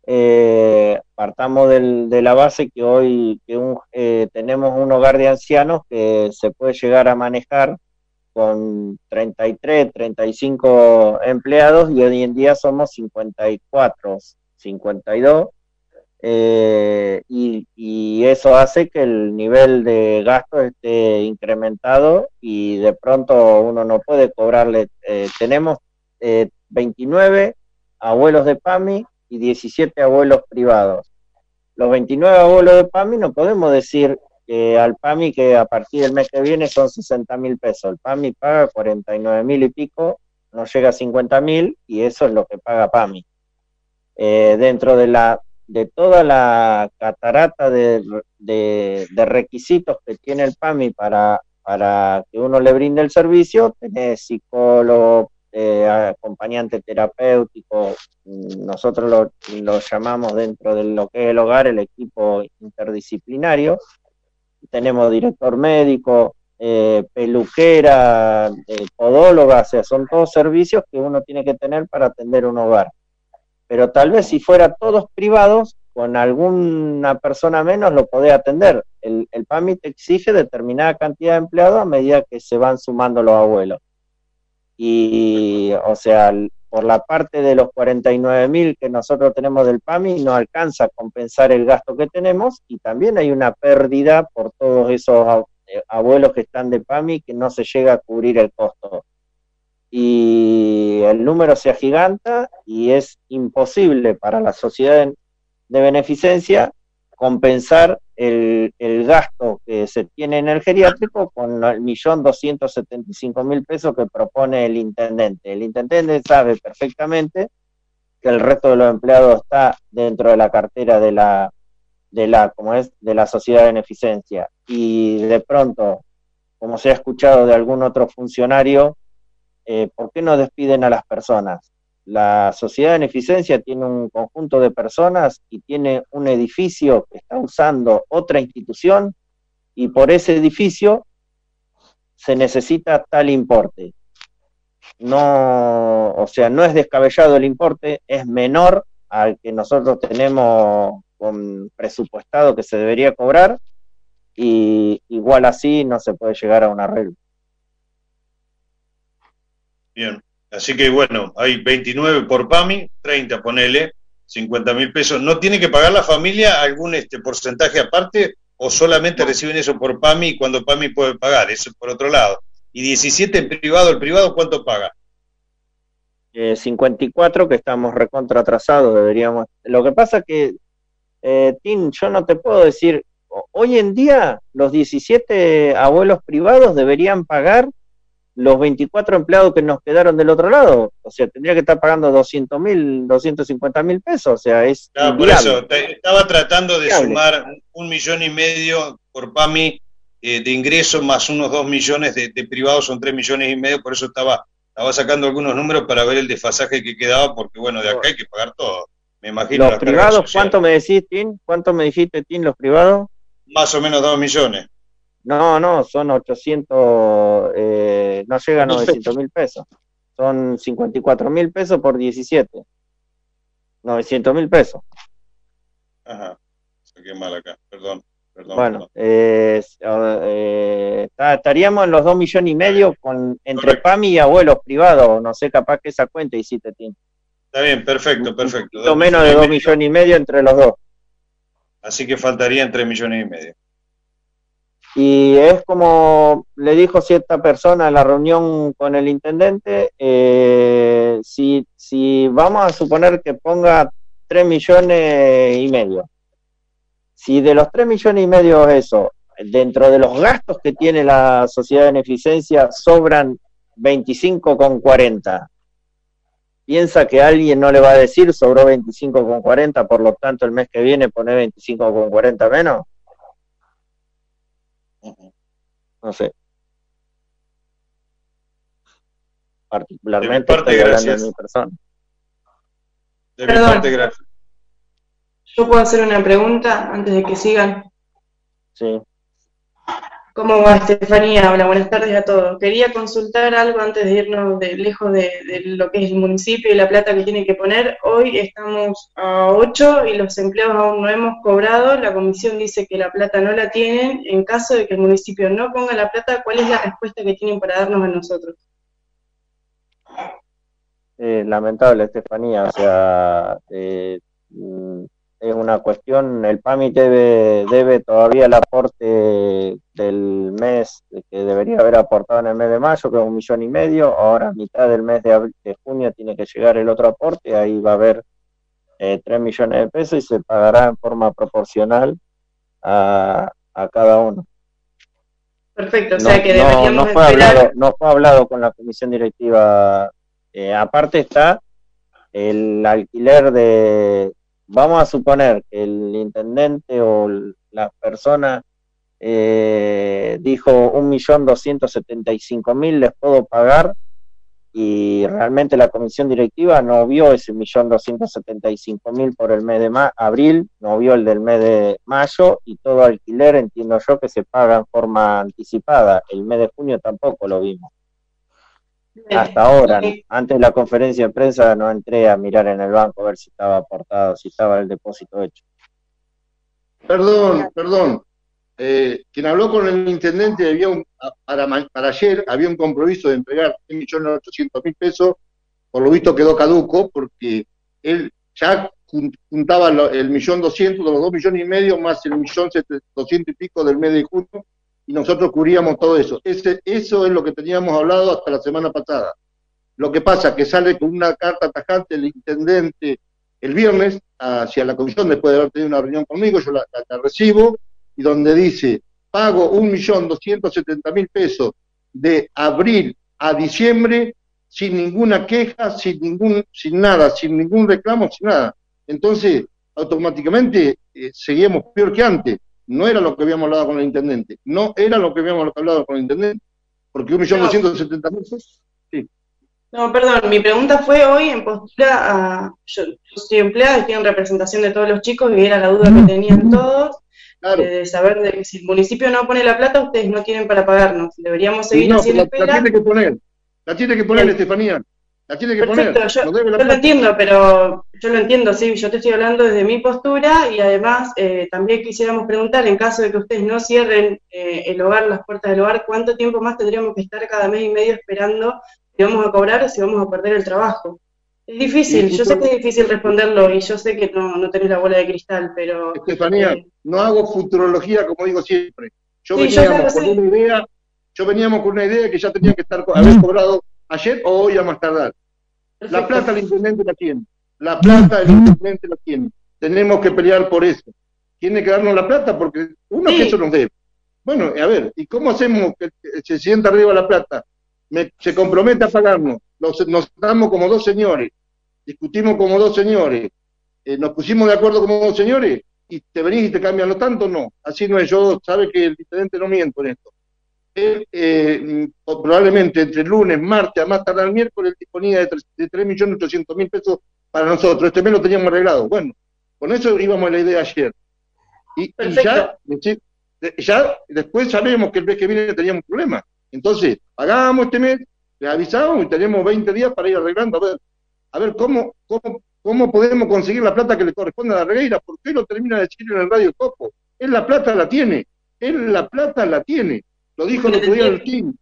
Eh, partamos de la base que hoy que eh, tenemos un hogar de ancianos que se puede llegar a manejar con 33, 35 empleados y hoy en día somos 54, 52. Eh, y, eso hace que el nivel de gasto esté incrementado y de pronto uno no puede cobrarle. tenemos 29 abuelos de PAMI y 17 abuelos privados. Los 29 abuelos de PAMI no podemos decir que al PAMI que a partir del mes que viene son 60 mil pesos. El PAMI paga 49 mil y pico, no llega a 50 mil y eso es lo que paga PAMI. Eh, dentro de la de toda la catarata de, de, requisitos que tiene el PAMI para, para que uno le brinde el servicio, tenés psicólogo, eh, acompañante terapéutico, nosotros lo, llamamos dentro de lo que es el hogar el equipo interdisciplinario. Tenemos director médico, eh, peluquera, eh, podóloga, o sea, son todos servicios que uno tiene que tener para atender un hogar. Pero tal vez si fuera todos privados, con alguna persona menos lo podés atender. El, el PAMI te exige determinada cantidad de empleados a medida que se van sumando los abuelos y, o sea, por la parte de los 49 mil que nosotros tenemos del PAMI, no alcanza a compensar el gasto que tenemos y también hay una pérdida por todos esos eh, abuelos que están de PAMI que no se llega a cubrir el costo. Y el número se agiganta y es imposible para la sociedad de beneficencia compensar el, gasto que se tiene en el geriátrico con el millón doscientos setenta y cinco mil pesos que propone el intendente. El intendente sabe perfectamente que el resto de los empleados está dentro de la cartera de la de la como es de la sociedad de beneficencia y de pronto como se ha escuchado de algún otro funcionario eh, ¿por qué no despiden a las personas? La sociedad de beneficencia tiene un conjunto de personas y tiene un edificio que está usando otra institución y por ese edificio se necesita tal importe. No, o sea, no es descabellado el importe, es menor al que nosotros tenemos con presupuestado que se debería cobrar y igual así no se puede llegar a un arreglo. Bien. Así que bueno, hay 29 por PAMI, 30 ponele, 50 mil pesos, ¿no tiene que pagar la familia algún este porcentaje aparte o solamente reciben eso por PAMI cuando PAMI puede pagar? Eso por otro lado. Y 17 en privado, ¿el privado cuánto paga? 54 eh, que estamos recontra atrasados, deberíamos. Lo que pasa que, eh, Tim, yo no te puedo decir, hoy en día los 17 abuelos privados deberían pagar los 24 empleados que nos quedaron del otro lado. O sea, tendría que estar pagando 200 mil, 250 mil pesos. O sea, es. No, por eso, estaba tratando de sumar un millón y medio por PAMI eh, de ingresos más unos 2 millones de, privados, son 3 millones y medio. Por eso estaba, estaba sacando algunos números para ver el desfasaje que quedaba, porque bueno, de acá hay que pagar todo. Me imagino. ¿Los privados cuánto me decís, Tim? ¿Cuánto me dijiste, Tim, los privados? Más o menos 2 millones. No, no, son 800, eh, no llega a 900 mil pesos. Son 54 mil pesos por 17. 900 mil pesos. Ajá, qué mal acá, perdón. perdón bueno, eh, eh, estaríamos en los 2 millones y medio con entre PAMI y abuelos privados. No sé, capaz que esa cuenta hiciste, Tim. Está bien, perfecto, perfecto. Un menos de 2 millones y medio entre los dos. Así que faltarían 3 millones y medio. Y es como le dijo cierta persona en la reunión con el intendente, eh, si, si vamos a suponer que ponga 3 millones y medio, si de los 3 millones y medio eso, dentro de los gastos que tiene la sociedad de beneficencia, sobran 25,40, piensa que alguien no le va a decir sobró 25,40, por lo tanto el mes que viene pone 25,40 menos. No sé. Particularmente de mi hablando de mi persona. De mi parte, gracias. ¿Yo puedo hacer una pregunta antes de que sigan? Sí. ¿Cómo va Estefanía? Hola, buenas tardes a todos. Quería consultar algo antes de irnos de lejos de, lo que es el municipio y la plata que tiene que poner. Hoy estamos a 8 y los empleados aún no hemos cobrado. La comisión dice que la plata no la tienen. En caso de que el municipio no ponga la plata, ¿cuál es la respuesta que tienen para darnos a nosotros? Eh, lamentable, Estefanía. O sea, eh, mm, es una cuestión, el PAMI debe, debe todavía el aporte del mes que debería haber aportado en el mes de mayo, que es un millón y medio, ahora a mitad del mes de, de junio tiene que llegar el otro aporte, ahí va a haber eh, 3 millones de pesos y se pagará en forma proporcional a, a cada uno. Perfecto, o sea que deberíamos no, fue hablado, no fue hablado con la comisión directiva, eh, aparte está el alquiler de, vamos a suponer que el intendente o la persona eh, dijo un millón doscientos setenta y cinco mil les puedo pagar y realmente la comisión directiva no vio ese millón doscientos setenta y cinco mil por el mes de abril, no vio el del mes de mayo y todo alquiler entiendo yo que se paga en forma anticipada. El mes de junio tampoco lo vimos. Hasta ahora, antes de la conferencia de prensa no entré a mirar en el banco a ver si estaba aportado, si estaba el depósito hecho. Perdón, perdón. Eh, quien habló con el intendente había un, para, para ayer había un compromiso de entregar 1.800.000 pesos, por lo visto quedó caduco porque él ya juntaba el millón doscientos de los dos millones y medio más el millón doscientos y pico del mes de junio y nosotros cubríamos todo eso. Ese, eso es lo que teníamos hablado hasta la semana pasada. Lo que pasa que sale con una carta tajante el intendente el viernes hacia la comisión, después de haber tenido una reunión conmigo, yo la, recibo, y donde dice, pago un millón doscientos setenta mil pesos de abril a diciembre sin ninguna queja, sin ningún, sin nada, sin ningún reclamo, sin nada. Entonces, automáticamente eh, seguimos peor que antes no era lo que habíamos hablado con el intendente, no era lo que habíamos hablado con el intendente, porque un millón doscientos setenta mil sí. No, perdón, mi pregunta fue hoy en postura a, yo, soy empleada, estoy en representación de todos los chicos y era la duda que tenían todos, eh, de saber de que si el municipio no pone la plata, ustedes no tienen para pagarnos, deberíamos seguir no, haciendo la, la tiene que poner, la tiene que poner, Estefanía. La tiene que poner. Yo, yo lo entiendo, pero yo lo entiendo, sí, yo te estoy hablando desde mi postura y además eh, también quisiéramos preguntar, en caso de que ustedes no cierren eh, el hogar, las puertas del hogar, ¿cuánto tiempo más tendríamos que estar cada mes y medio esperando si vamos a cobrar o si vamos a perder el trabajo? Es difícil, yo sé que es difícil responderlo y yo sé que no, no tenés la bola de cristal, pero... Estefanía, eh, no hago futurología como digo siempre. Yo veníamos con una idea, yo veníamos con una idea que ya tenía que estar haber cobrado ayer o hoy a más tardar. La plata el intendente la tiene, la plata el intendente la tiene. Tenemos que pelear por eso. Tiene que darnos la plata porque uno que eso nos debe. Bueno, a ver, ¿y cómo hacemos que se sienta arriba la plata? se compromete a pagarnos, nos, nos damos como dos señores, discutimos como dos señores, eh, nos pusimos de acuerdo como dos señores, y te venís y te cambian lo tanto, no. Así no es. Yo sabe que el intendente no miento en esto. Él, eh, probablemente entre el lunes, martes, a más tardar el miércoles, disponía de 3.800.000 pesos para nosotros. Este mes lo teníamos arreglado. Bueno, con eso íbamos a la idea ayer. Y, ya, ya después sabemos que el mes que viene teníamos problemas. Entonces, pagamos este mes, le avisamos y tenemos 20 días para ir arreglando. A ver, a ver ¿cómo, cómo, cómo podemos conseguir la plata que le corresponde a la regueira. ¿Por qué lo termina de decir en el Radio Copo? Él la plata la tiene, él la plata la tiene. Lo dijo el otro día el team.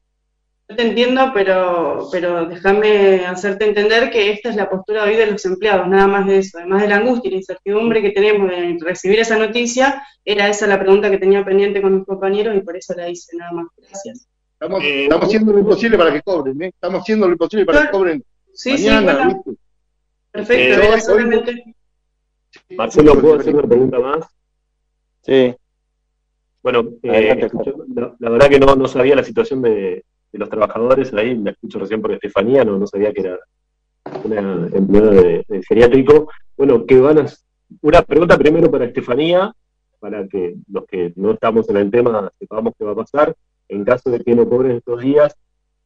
Yo te entiendo, pero, pero déjame hacerte entender que esta es la postura hoy de los empleados, nada más de eso. Además de la angustia y la incertidumbre que tenemos de recibir esa noticia, era esa la pregunta que tenía pendiente con mis compañeros y por eso la hice, nada más. Gracias. Estamos, eh, haciendo lo imposible para que cobren, ¿eh? Estamos haciendo lo imposible para que cobren sí, mañana, sí, Perfecto, eh, solamente... Marcelo, ¿puedo hacer una pregunta más? Sí. Bueno, eh, la, verdad que no, no sabía la situación de, los trabajadores, ahí me escucho recién por Estefanía, no, no sabía que era una empleada de, geriátrico. Bueno, ¿qué van a, una pregunta primero para Estefanía, para que los que no estamos en el tema sepamos qué va a pasar. En caso de que no cobren estos días,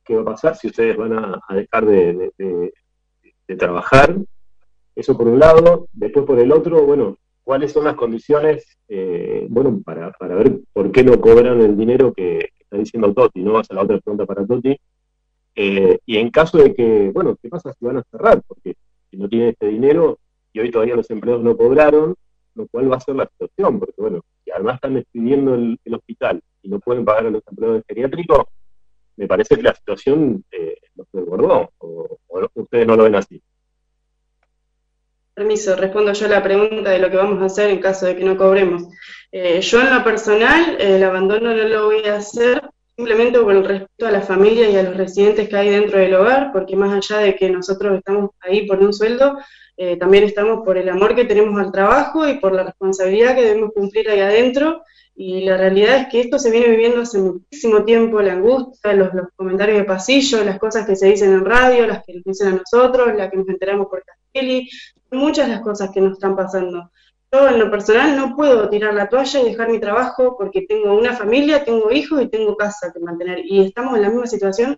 ¿qué va a pasar? Si ustedes van a, dejar de, trabajar, eso por un lado. Después por el otro, bueno, ¿cuáles son las condiciones, eh, bueno, para, para ver por qué no cobran el dinero que, está diciendo Toti? No vas a la otra pregunta para Toti. Eh, y en caso de que, bueno, ¿qué pasa si van a cerrar? Porque si no tienen este dinero y hoy todavía los empleados no cobraron, lo cual va a ser la situación, porque bueno, si además están despidiendo el, hospital y no pueden pagar a los empleados geriátricos, me parece que la situación eh, los desbordó, o, ustedes no lo ven así. Permiso, respondo yo a la pregunta de lo que vamos a hacer en caso de que no cobremos. Eh, yo en lo personal, el abandono no lo voy a hacer simplemente por el respeto a la familia y a los residentes que hay dentro del hogar, porque más allá de que nosotros estamos ahí por un sueldo, eh, también estamos por el amor que tenemos al trabajo y por la responsabilidad que debemos cumplir ahí adentro. Y la realidad es que esto se viene viviendo hace muchísimo tiempo, la angustia, los, comentarios de pasillo, las cosas que se dicen en radio, las que nos dicen a nosotros, las que nos enteramos por Castelli, muchas las cosas que nos están pasando. Yo en lo personal no puedo tirar la toalla y dejar mi trabajo porque tengo una familia, tengo hijos y tengo casa que mantener. Y estamos en la misma situación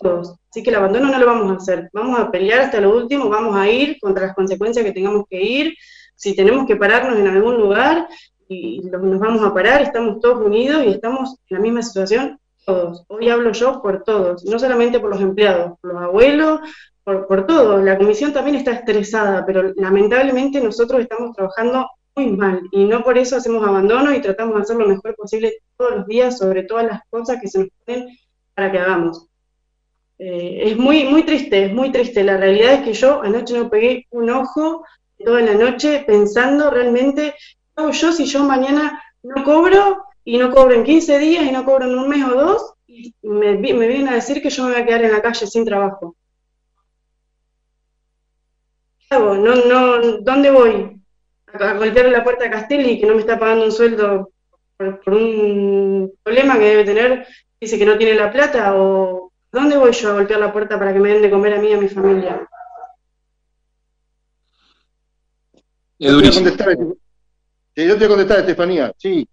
todos. Así que el abandono no lo vamos a hacer. Vamos a pelear hasta lo último, vamos a ir contra las consecuencias que tengamos que ir. Si tenemos que pararnos en algún lugar y nos vamos a parar, estamos todos unidos y estamos en la misma situación todos. Hoy hablo yo por todos, no solamente por los empleados, por los abuelos, por, por todos. La comisión también está estresada, pero lamentablemente nosotros estamos trabajando muy mal y no por eso hacemos abandono y tratamos de hacer lo mejor posible todos los días sobre todas las cosas que se nos ponen para que hagamos. Eh, es muy, muy triste, es muy triste. La realidad es que yo anoche no pegué un ojo toda la noche pensando realmente, ¿qué hago yo si yo mañana no cobro y no cobro en 15 días y no cobro en un mes o dos? Y me, me vienen a decir que yo me voy a quedar en la calle sin trabajo. No, no, ¿Dónde voy? A, golpear la puerta a Castelli que no me está pagando un sueldo por, por un problema que debe tener, dice que no tiene la plata o ¿Dónde voy yo a golpear la puerta para que me den de comer a mí y a mi familia? Es yo, te voy yo te voy a contestar, Estefanía. Sí,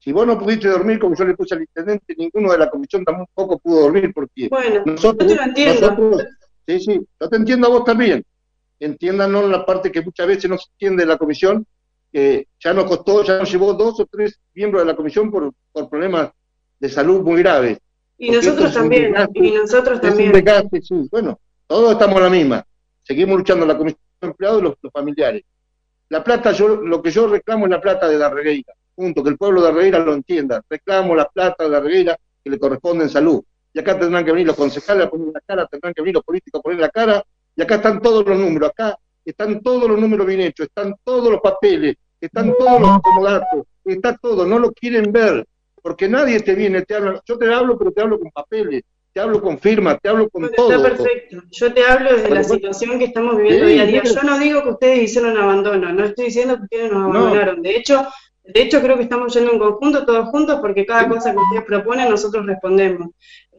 si vos no pudiste dormir como yo le puse al intendente, ninguno de la comisión tampoco pudo dormir porque bueno, nosotros, yo te lo entiendo. sí, sí, yo te entiendo a vos también. Entiéndanos la parte que muchas veces no se entiende de la comisión, que ya nos costó, ya nos llevó dos o tres miembros de la comisión por, por problemas de salud muy graves. Y nosotros también, y nosotros también. Bueno, todos estamos en la misma. Seguimos luchando la comisión de empleados y los, familiares. La plata, yo lo que yo reclamo es la plata de la regueira, punto, que el pueblo de Regueira lo entienda. Reclamo la plata de la regueira que le corresponde en salud. Y acá tendrán que venir los concejales a poner la cara, tendrán que venir los políticos a poner la cara, Y acá están todos los números, acá están todos los números bien hechos, están todos los papeles, están todos los acomodados, está todo, no lo quieren ver, porque nadie te viene, te habla, yo te hablo, pero te hablo con papeles, te hablo con firmas, te hablo con todo. Está perfecto. Yo te hablo desde la situación que estamos viviendo día a día. Yo no digo que ustedes hicieron abandono, no estoy diciendo que ustedes nos abandonaron. De hecho, de hecho creo que estamos yendo en conjunto, todos juntos, porque cada cosa que ustedes proponen nosotros respondemos.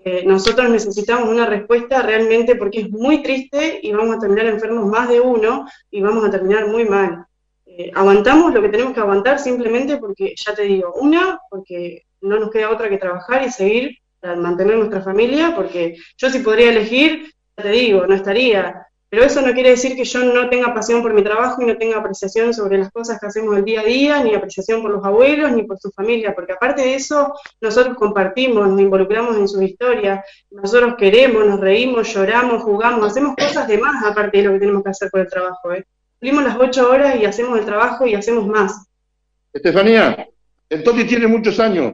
Eh, nosotros necesitamos una respuesta realmente porque es muy triste y vamos a terminar enfermos más de uno y vamos a terminar muy mal. Eh, aguantamos lo que tenemos que aguantar simplemente porque, ya te digo, una, porque no nos queda otra que trabajar y seguir para mantener nuestra familia, porque yo si podría elegir, ya te digo, no estaría. Pero eso no quiere decir que yo no tenga pasión por mi trabajo y no tenga apreciación sobre las cosas que hacemos el día a día, ni apreciación por los abuelos, ni por su familia, porque aparte de eso, nosotros compartimos, nos involucramos en su historia, nosotros queremos, nos reímos, lloramos, jugamos, hacemos cosas de más aparte de lo que tenemos que hacer por el trabajo. ¿eh? Cumplimos las ocho horas y hacemos el trabajo y hacemos más. Estefanía, Toti tiene muchos años,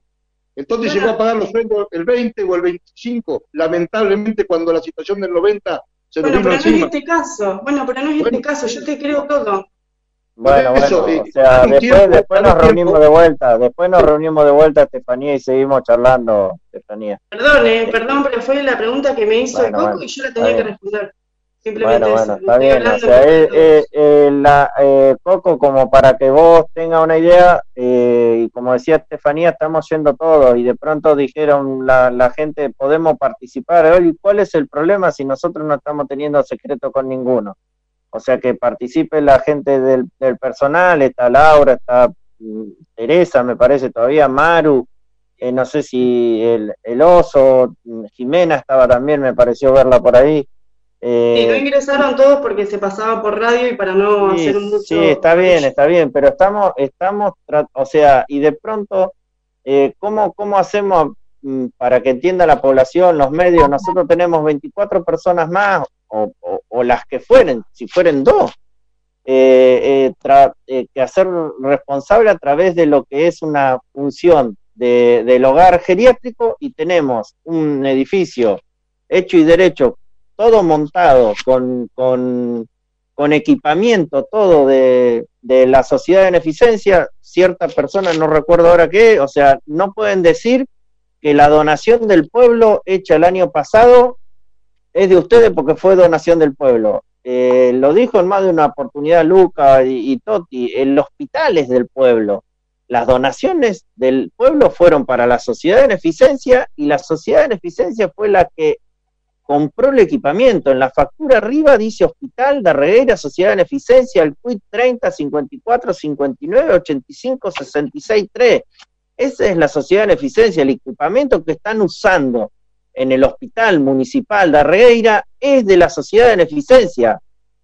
entonces llegó a pagar los sueldos el 20 o el 25, lamentablemente cuando la situación del 90 se bueno, pero no es este caso, bueno, pero no es este caso, yo te creo todo. Bueno, bueno, o sea, después, después nos reunimos de vuelta, después nos reunimos de vuelta, Estefanía, y seguimos charlando, Estefanía. Perdón, eh, perdón, pero fue la pregunta que me hizo el Coco y yo la tenía que responder. Bueno, bueno, está bien. O sea, eh, eh, eh, la, Coco, como para que vos tengas una idea, y como decía Estefanía, estamos yendo todos y de pronto dijeron la, la gente, podemos participar. Hoy, ¿cuál es el problema si nosotros no estamos teniendo secreto con ninguno? O sea, que participe la gente del, del personal, está Laura, está mm, Teresa, me parece todavía, Maru, no sé si el, el oso, mm, Jimena estaba también, me pareció verla por ahí. Eh, no ingresaron todos porque se pasaba por radio y para no hacer un mucho... Sí, está bien, está bien, pero estamos, estamos, o sea, y de pronto, eh, ¿cómo, ¿cómo hacemos mm, para que entienda la población, los medios? Nosotros tenemos 24 personas más, o, o, las que fueren, si fueren dos, eh, eh, que hacer responsable a través de lo que es una función de, del hogar geriátrico y tenemos un edificio hecho y derecho todo montado con, con, equipamiento, todo de, de, la sociedad de beneficencia, cierta persona, no recuerdo ahora qué, o sea, no pueden decir que la donación del pueblo hecha el año pasado es de ustedes porque fue donación del pueblo. Eh, lo dijo en más de una oportunidad Luca y, y Totti, el hospital es del pueblo. Las donaciones del pueblo fueron para la sociedad de beneficencia y la sociedad de beneficencia fue la que compró el equipamiento. En la factura arriba dice Hospital de Reguera, Sociedad de Beneficencia, el quit 30 54 59 85 66 3. Esa es la Sociedad de Beneficencia, el equipamiento que están usando en el Hospital Municipal de Regueira es de la Sociedad de Beneficencia.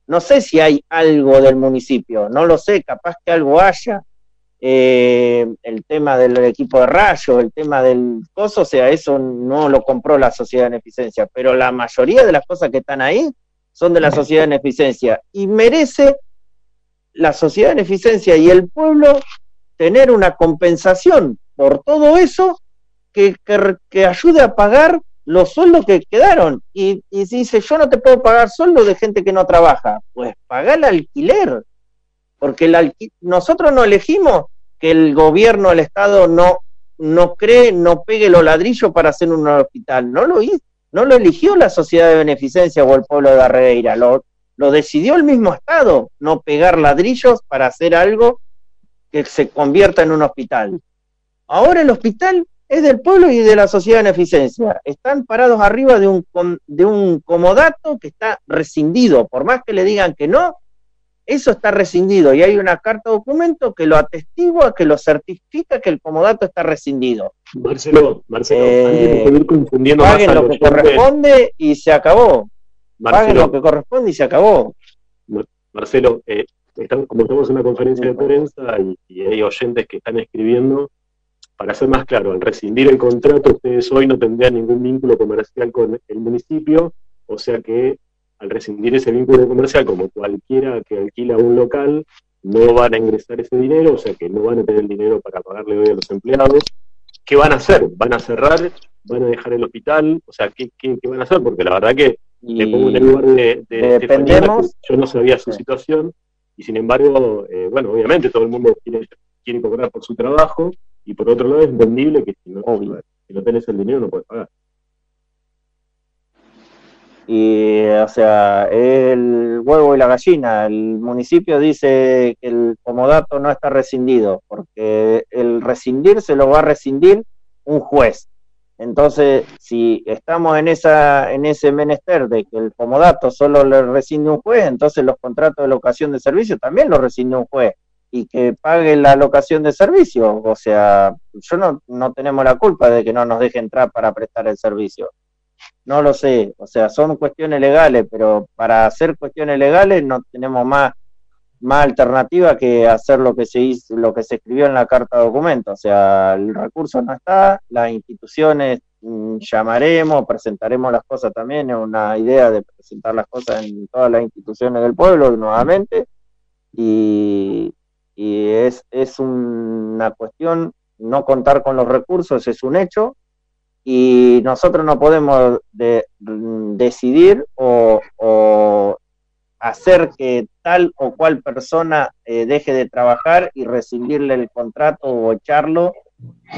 No sé si hay algo del municipio, no lo sé, capaz que algo haya, eh, el tema del equipo de rayos, el tema del coso, o sea, eso no lo compró la sociedad de beneficencia, pero la mayoría de las cosas que están ahí son de la sociedad de beneficencia y merece la sociedad de beneficencia y el pueblo tener una compensación por todo eso que, que, ayude a pagar los sueldos que quedaron. Y, y dice, yo no te puedo pagar sueldo de gente que no trabaja, pues paga el alquiler, porque el nosotros no elegimos que el gobierno, el Estado no, no cree, no pegue los ladrillos para hacer un hospital. No lo hizo, no lo eligió la sociedad de beneficencia o el pueblo de Arreira, lo, lo decidió el mismo Estado, no pegar ladrillos para hacer algo que se convierta en un hospital. Ahora el hospital es del pueblo y de la sociedad de beneficencia. Están parados arriba de un, de un comodato que está rescindido. Por más que le digan que no, eso está rescindido y hay una carta documento que lo atestigua, que lo certifica que el comodato está rescindido. Marcelo, Marcelo, eh, confundiendo paguen lo que corresponde y se acabó. paguen lo que corresponde y se acabó. Marcelo, eh, como estamos en una conferencia de prensa y, hay oyentes que están escribiendo, para ser más claro, al rescindir el contrato, ustedes hoy no tendrían ningún vínculo comercial con el municipio, o sea que al rescindir ese vínculo comercial, como cualquiera que alquila un local, no van a ingresar ese dinero, o sea que no van a tener el dinero para pagarle hoy a los empleados. ¿Qué van a hacer? ¿Van a cerrar? ¿Van a dejar el hospital? O sea, ¿qué, qué, van a hacer? Porque la verdad que me pongo en el lugar de, dependemos, yo no sabía su situación, y sin embargo, eh, bueno, obviamente todo el mundo quiere, quiere cobrar por su trabajo, y por otro lado es entendible que si no, si no tenés el dinero no puedes pagar. Y, o sea, el huevo y la gallina. El municipio dice que el comodato no está rescindido, porque el rescindir se lo va a rescindir un juez. Entonces, si estamos en, esa, en ese menester de que el comodato solo le rescinde un juez, entonces los contratos de locación de servicio también lo rescinde un juez y que pague la locación de servicio. O sea, yo no, no tenemos la culpa de que no nos deje entrar para prestar el servicio. No lo sé, o sea, son cuestiones legales, pero para hacer cuestiones legales no tenemos más, más alternativa que hacer lo que se hizo, lo que se escribió en la carta de documento. O sea, el recurso no está, las instituciones mm, llamaremos, presentaremos las cosas también, es una idea de presentar las cosas en todas las instituciones del pueblo nuevamente, y, y es, es una cuestión, no contar con los recursos es un hecho, y nosotros no podemos mm, decidir o, hacer que tal o cual persona eh, deje de trabajar y rescindirle el contrato o echarlo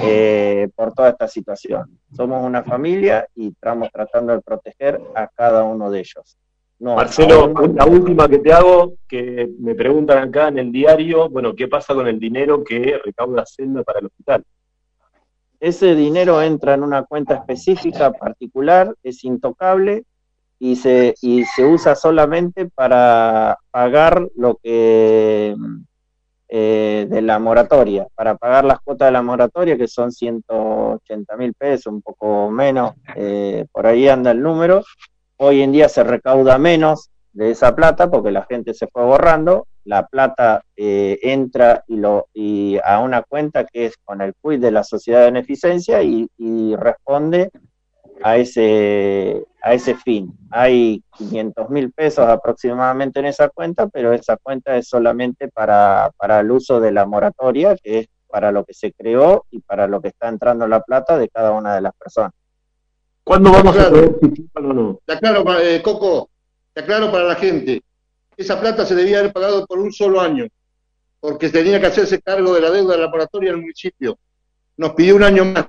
eh, por toda esta situación. Somos una familia y estamos tratando de proteger a cada uno de ellos. Marcelo, la última que te hago, que me preguntan acá en el diario, bueno, ¿qué pasa con el dinero que recauda Senda para el hospital? Ese dinero entra en una cuenta específica, particular, es intocable y se, y se usa solamente para pagar lo que eh, de la moratoria, para pagar las cuotas de la moratoria, que son 180 mil pesos, un poco menos, eh, por ahí anda el número. Hoy en día se recauda menos de esa plata porque la gente se fue borrando la plata eh, entra y, lo, y a una cuenta que es con el quid de la sociedad de beneficencia y, responde a ese, a ese fin. Hay 500 mil pesos aproximadamente en esa cuenta, pero esa cuenta es solamente para, para el uso de la moratoria, que es para lo que se creó y para lo que está entrando la plata de cada una de las personas. ¿Cuándo vamos a poder o no? Te aclaro, eh, Coco, te aclaro para la gente esa plata se debía haber pagado por un solo año, porque tenía que hacerse cargo de la deuda de la laboratoria del municipio. Nos pidió un año más,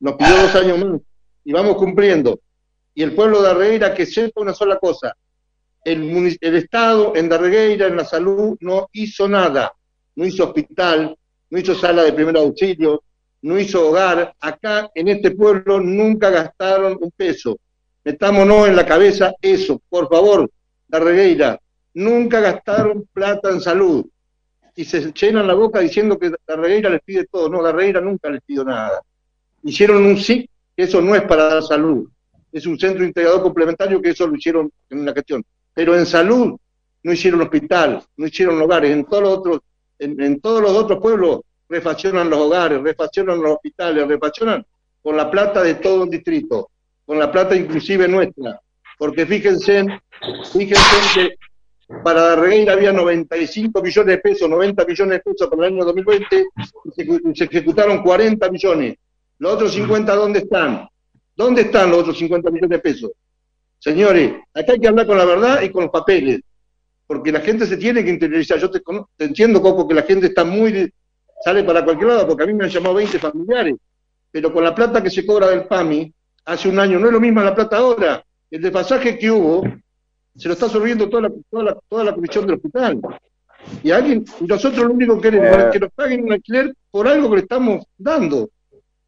nos pidió dos años más, y vamos cumpliendo. Y el pueblo de Arregueira que sepa una sola cosa, el, el Estado en Darregueira, en la salud, no hizo nada, no hizo hospital, no hizo sala de primer auxilio, no hizo hogar. Acá en este pueblo nunca gastaron un peso. Metámonos en la cabeza eso, por favor, Darregueira, nunca gastaron plata en salud. Y se llenan la boca diciendo que Darreira les pide todo. No, Darreira nunca les pidió nada. Hicieron un sí, que eso no es para dar salud. Es un centro integrador complementario que eso lo hicieron en una cuestión. Pero en salud no hicieron hospital, no hicieron hogares. En todos los otros, en, todos los otros pueblos refaccionan los hogares, refaccionan los hospitales, refaccionan con la plata de todo el distrito, con la plata inclusive nuestra. Porque fíjense, fíjense que para Darregueira había 95 millones de pesos, 90 millones de pesos para el año 2020, y se, ejecutaron 40 millones. ¿Los otros 50 dónde están? ¿Dónde están los otros 50 millones de pesos? Señores, acá hay que hablar con la verdad y con los papeles, porque la gente se tiene que interiorizar. Yo te, entiendo, Coco, que la gente está muy... sale para cualquier lado, porque a mí me han llamado 20 familiares, pero con la plata que se cobra del PAMI, hace un año, no es lo mismo la plata ahora. El desfasaje que hubo se lo está absorbiendo toda la, toda la, toda la comisión del hospital. Y alguien, nosotros lo único que queremos es que nos paguen un alquiler por algo que le estamos dando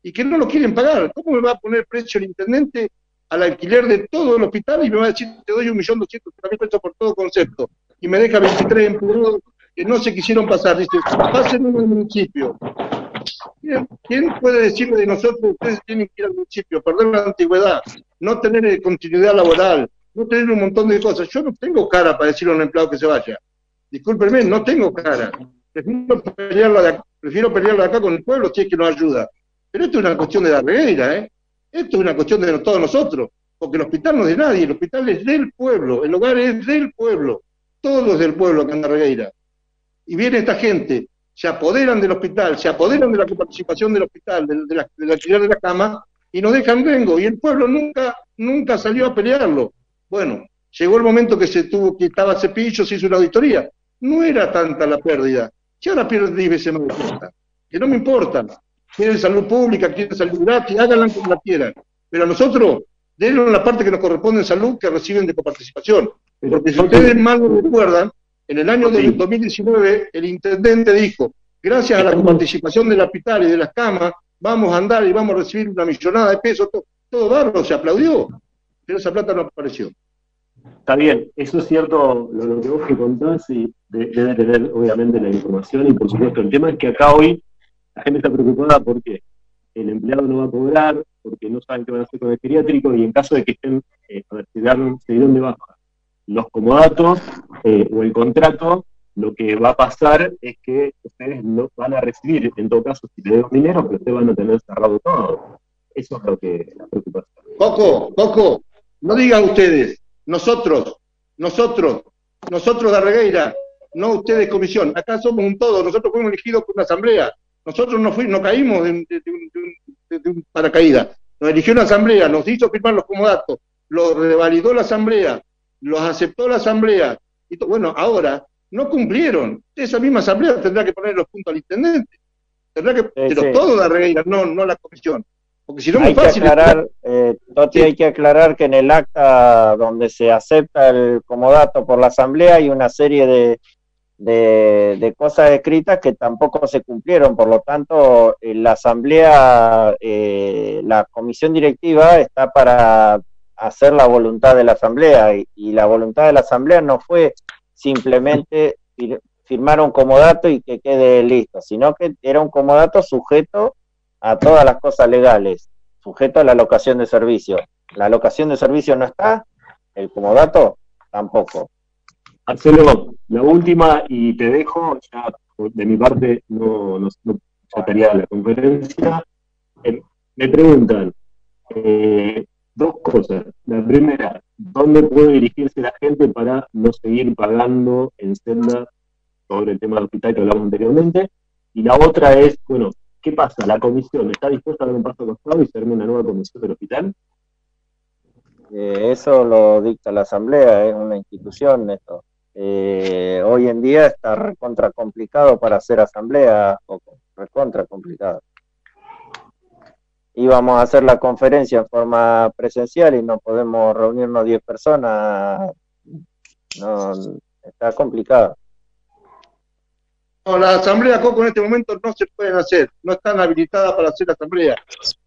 y que no lo quieren pagar. ¿Cómo me va a poner precio el intendente al alquiler de todo el hospital y me va a decir te doy un millón doscientos mil pesos por todo concepto? Y me deja 23 empleados que no se quisieron pasar. Dice, pasen en el municipio. ¿Quién, puede decirle de nosotros, ustedes tienen que ir al municipio, perder la antigüedad, no tener continuidad laboral, no tener un montón de cosas. Yo no tengo cara para decirle a un empleado que se vaya. Discúlpenme, no tengo cara. Prefiero pelearla, de acá, con el pueblo si es que nos ayuda. Pero esto es una cuestión de la regueira, ¿eh? Esto es una cuestión de todos nosotros. Porque el hospital no es de nadie, el hospital es del pueblo, el hogar es del pueblo. Todo es del pueblo en la regueira. Y viene esta gente, se apoderan del hospital, se apoderan de la participación del hospital, de, la, de la de la cama, y nos dejan rengo. Y el pueblo nunca, nunca salió a pelearlo Bueno, llegó el momento que se tuvo, que estaba cepillo, se hizo una auditoría. No era tanta la pérdida. Si ahora pierden 10 veces más de que no me importa. Quieren salud pública, quieren salud gratis, háganla como la quieran. Pero a nosotros, denle la parte que nos corresponde en salud que reciben de coparticipación. Porque si ustedes mal no recuerdan, en el año 2019 el intendente dijo, gracias a la participación del hospital y de las camas, vamos a andar y vamos a recibir una millonada de pesos, todo, todo barro, se aplaudió, pero esa plata no apareció. Está bien, eso es cierto, lo, que vos que contás y debe tener obviamente la información y por supuesto el tema es que acá hoy la gente está preocupada porque el empleado no va a cobrar, porque no saben qué van a hacer con el geriátrico y en caso de que estén, eh, a ver, se dieron, de baja los comodatos eh, o el contrato, lo que va a pasar es que ustedes no van a recibir, en todo caso, si le dieron dinero, pero ustedes van a tener cerrado todo. Eso es lo que la preocupación. Coco, Coco, no digan ustedes, nosotros, nosotros, nosotros de Regueira, no ustedes comisión, acá somos un todo, nosotros fuimos elegidos por una asamblea, nosotros no, fuimos, no caímos de, un, paracaídas, nos eligió una asamblea, nos hizo firmar los comodatos, lo revalidó la asamblea, los aceptó la asamblea, y bueno, ahora no cumplieron, esa misma asamblea tendrá que poner los puntos al intendente, tendrá que, pero todo de Regueira, no, no la comisión. Hay Que aclarar, eh, Toti, hay que aclarar que en el acta donde se acepta el comodato por la Asamblea hay una serie de, de, cosas escritas que tampoco se cumplieron. Por lo tanto, la Asamblea, eh, la Comisión Directiva está para hacer la voluntad de la Asamblea y, la voluntad de la Asamblea no fue simplemente firmar un comodato y que quede listo, sino que era un comodato sujeto a todas las cosas legales, sujeto a la locación de servicio. La locación de servicio no está, el comodato tampoco. Marcelo, la última y te dejo, ya de mi parte no, no, estaría la conferencia. Eh, me preguntan eh, dos cosas. La primera, ¿dónde puede dirigirse la gente para no seguir pagando en senda sobre el tema del hospital que hablamos anteriormente? Y la otra es, bueno, ¿Qué pasa? ¿La comisión está dispuesta a dar un paso costado y se una nueva comisión del hospital? Eh, eso lo dicta la Asamblea, es una institución esto. Eh, hoy en día está recontra complicado para hacer asamblea, recontra complicado. Íbamos a hacer la conferencia en forma presencial y no podemos reunirnos 10 personas. No, está complicado. No, la asamblea Coco en este momento no se pueden hacer, no están habilitadas para hacer asamblea.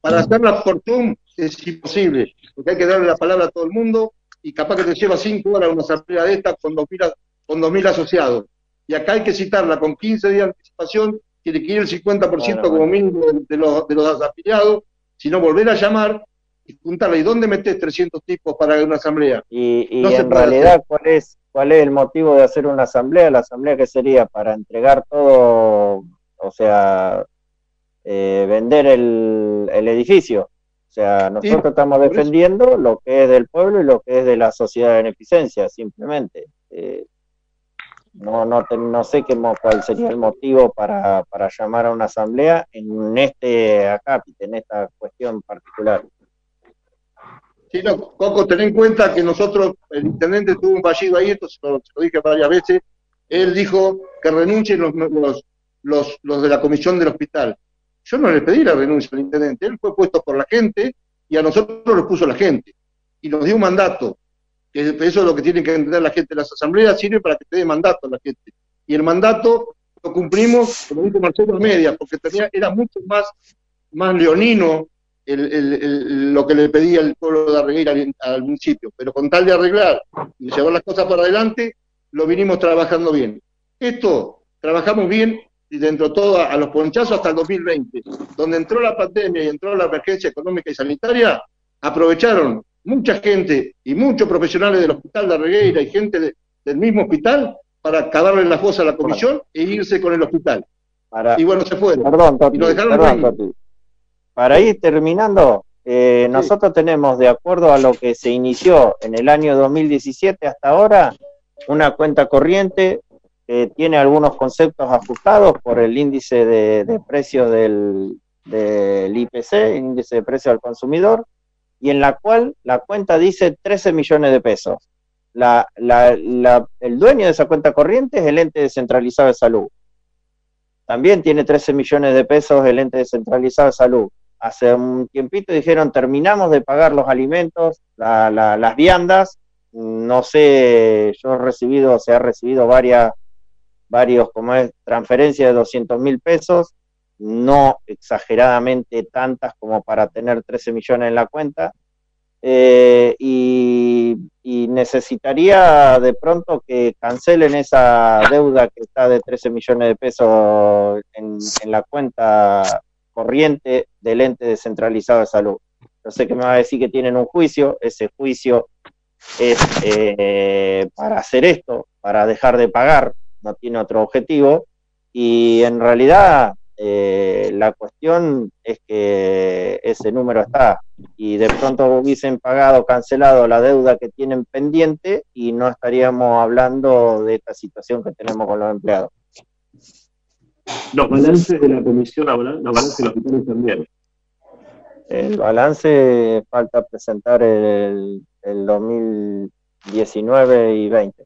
Para hacerla por Zoom es imposible, porque hay que darle la palabra a todo el mundo y capaz que te lleva cinco horas una asamblea de esta con 2.000 con asociados. Y acá hay que citarla con 15 días de anticipación, tiene que ir el 50% como mínimo de, los, de los afiliados, sino volver a llamar y juntarla. ¿Y dónde metes 300 tipos para una asamblea? Y, en realidad, ¿cuál es ¿Cuál es el motivo de hacer una asamblea? La asamblea que sería para entregar todo, o sea, eh, vender el, edificio. O sea, nosotros estamos defendiendo lo que es del pueblo y lo que es de la sociedad de beneficencia, simplemente. Eh, no, no, no sé qué, cuál sería el motivo para, llamar a una asamblea en este acápite, en esta cuestión particular. Sí, no, Coco, ten en cuenta que nosotros, el intendente tuvo un fallido ahí, entonces lo, dije varias veces, él dijo que renuncien los, los, los, de la comisión del hospital. Yo no le pedí la renuncia al intendente, él fue puesto por la gente y a nosotros lo puso la gente. Y nos dio un mandato, que eso es lo que tiene que entender la gente. Las asambleas sirven para que te dé mandato a la gente. Y el mandato lo cumplimos, como dijo Marcelo Media, porque tenía, era mucho más, más leonino lo que le pedía el pueblo de Arreguera al, municipio, pero con tal de arreglar y llevar las cosas para adelante, lo vinimos trabajando bien. Esto trabajamos bien y dentro de todo a, los ponchazos hasta el 2020, donde entró la pandemia y entró la emergencia económica y sanitaria, aprovecharon mucha gente y muchos profesionales del hospital de Arreguera y gente del mismo hospital para acabarle la fosa a la comisión e irse con el hospital. y bueno, se fueron. Perdón, y lo dejaron para ir terminando, eh, nosotros tenemos, de acuerdo a lo que se inició en el año 2017 hasta ahora, una cuenta corriente que tiene algunos conceptos ajustados por el índice de, de precios del, del IPC, índice de precio al consumidor, y en la cual la cuenta dice 13 millones de pesos. El dueño de esa cuenta corriente es el ente descentralizado de salud. También tiene 13 millones de pesos el ente descentralizado de salud. Hace un tiempito dijeron, terminamos de pagar los alimentos, las viandas. No sé, yo he recibido, se ha recibido varias, varios, como es, transferencias de 200 mil pesos no exageradamente tantas como para tener 13 millones en la cuenta. Eh, y, necesitaría de pronto que cancelen esa deuda que está de 13 millones de pesos en, la cuenta corriente del ente descentralizado de salud. Yo sé que me va a decir que tienen un juicio, ese juicio es eh, para hacer esto, para dejar de pagar, no tiene otro objetivo, y en realidad eh, la cuestión es que ese número está y de pronto hubiesen pagado, cancelado la deuda que tienen pendiente y no estaríamos hablando de esta situación que tenemos con los empleados. Los balances de la comisión, los balances de los hospitales también. El balance falta presentar el, el 2019 y 20.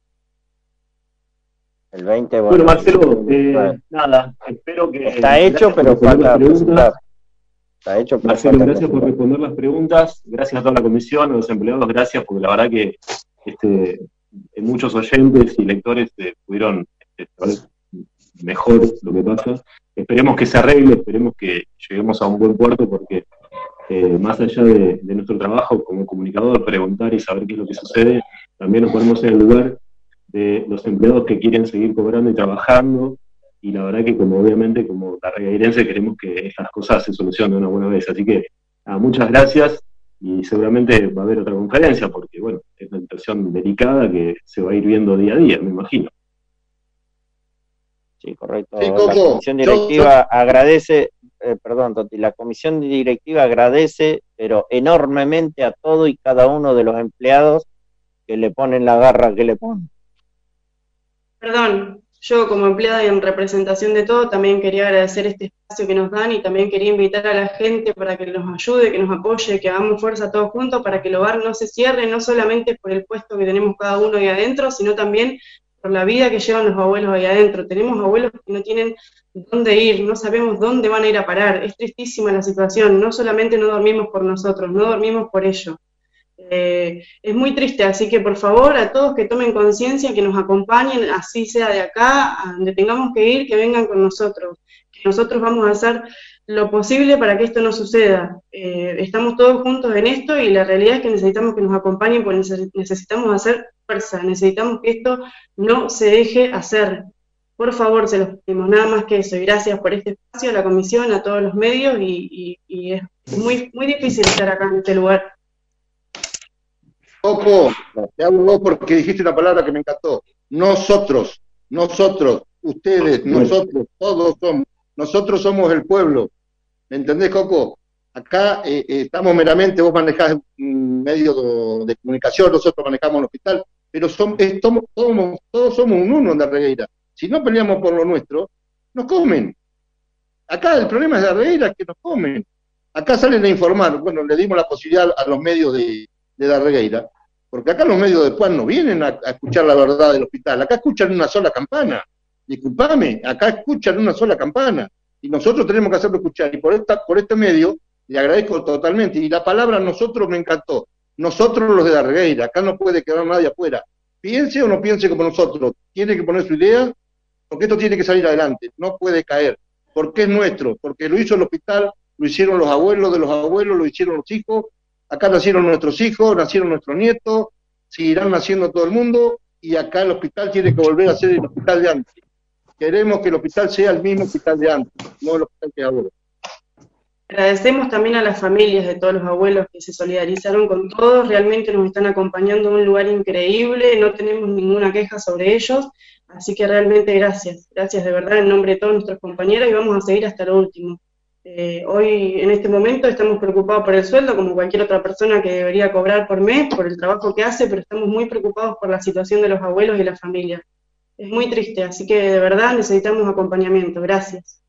El 20, bueno. Marcelo, eh, nada, espero que. Está hecho, pero falta. Está hecho, pero Marcelo, gracias por responder las preguntas. Gracias a toda la comisión, a los empleados, gracias, porque la verdad que este, muchos oyentes y lectores eh, pudieron este, mejor lo que pasa. Esperemos que se arregle, esperemos que lleguemos a un buen puerto, porque eh, más allá de, de, nuestro trabajo como comunicador, preguntar y saber qué es lo que sucede, también nos ponemos en el lugar de los empleados que quieren seguir cobrando y trabajando, y la verdad que como obviamente como tarregairense queremos que estas cosas se solucionen una buena vez. Así que muchas gracias y seguramente va a haber otra conferencia porque bueno, es una situación delicada que se va a ir viendo día a día, me imagino. Sí, correcto. la comisión directiva agradece, eh, perdón, Toti, la comisión directiva agradece, pero enormemente a todo y cada uno de los empleados que le ponen la garra que le ponen. Perdón, yo como empleada y en representación de todo también quería agradecer este espacio que nos dan y también quería invitar a la gente para que nos ayude, que nos apoye, que hagamos fuerza todos juntos para que el hogar no se cierre, no solamente por el puesto que tenemos cada uno ahí adentro, sino también por la vida que llevan los abuelos ahí adentro. Tenemos abuelos que no tienen dónde ir, no sabemos dónde van a ir a parar. Es tristísima la situación, no solamente no dormimos por nosotros, no dormimos por ellos. Eh, es muy triste, así que por favor a todos que tomen conciencia, que nos acompañen, así sea de acá, a donde tengamos que ir, que vengan con nosotros, que nosotros vamos a hacer lo posible para que esto no suceda. Eh, estamos todos juntos en esto y la realidad es que necesitamos que nos acompañen, porque necesitamos hacer fuerza, necesitamos que esto no se deje hacer. Por favor, se los pedimos, nada más que eso. Y gracias por este espacio, a la comisión, a todos los medios, y, y es muy, muy difícil estar acá en este lugar. Coco, te hablo porque dijiste una palabra que me encantó. Nosotros, nosotros, ustedes, nosotros, todos somos, nosotros somos el pueblo. ¿Me entendés, Coco? Acá eh, eh, estamos meramente, vos manejás un medio de, comunicación, nosotros manejamos el hospital, pero somos, todos somos un uno en la regueira. Si no peleamos por lo nuestro, nos comen. Acá el problema es la regueira, que nos comen. Acá salen a informar, bueno, le dimos la posibilidad a los medios de, de Darregueira, porque acá los medios de Juan no vienen a, escuchar la verdad del hospital, acá escuchan una sola campana, disculpame, acá escuchan una sola campana, y nosotros tenemos que hacerlo escuchar, y por, esta, por este medio le agradezco totalmente, y la palabra nosotros me encantó, nosotros los de Darregueira, acá no puede quedar nadie afuera, piense o no piense como nosotros, tiene que poner su idea, porque esto tiene que salir adelante, no puede caer, porque es nuestro, porque lo hizo el hospital, lo hicieron los abuelos de los abuelos, lo hicieron los hijos, Acá nacieron nuestros hijos, nacieron nuestros nietos, seguirán naciendo todo el mundo y acá el hospital tiene que volver a ser el hospital de antes. Queremos que el hospital sea el mismo hospital de antes, no el hospital que ahora. Agradecemos también a las familias de todos los abuelos que se solidarizaron con todos, realmente nos están acompañando en un lugar increíble, no tenemos ninguna queja sobre ellos, así que realmente gracias, gracias de verdad en nombre de todos nuestros compañeros y vamos a seguir hasta lo último. Eh, hoy, en este momento, estamos preocupados por el sueldo, como cualquier otra persona que debería cobrar por mes, por el trabajo que hace, pero estamos muy preocupados por la situación de los abuelos y la familia. Es muy triste, así que de verdad necesitamos acompañamiento. Gracias.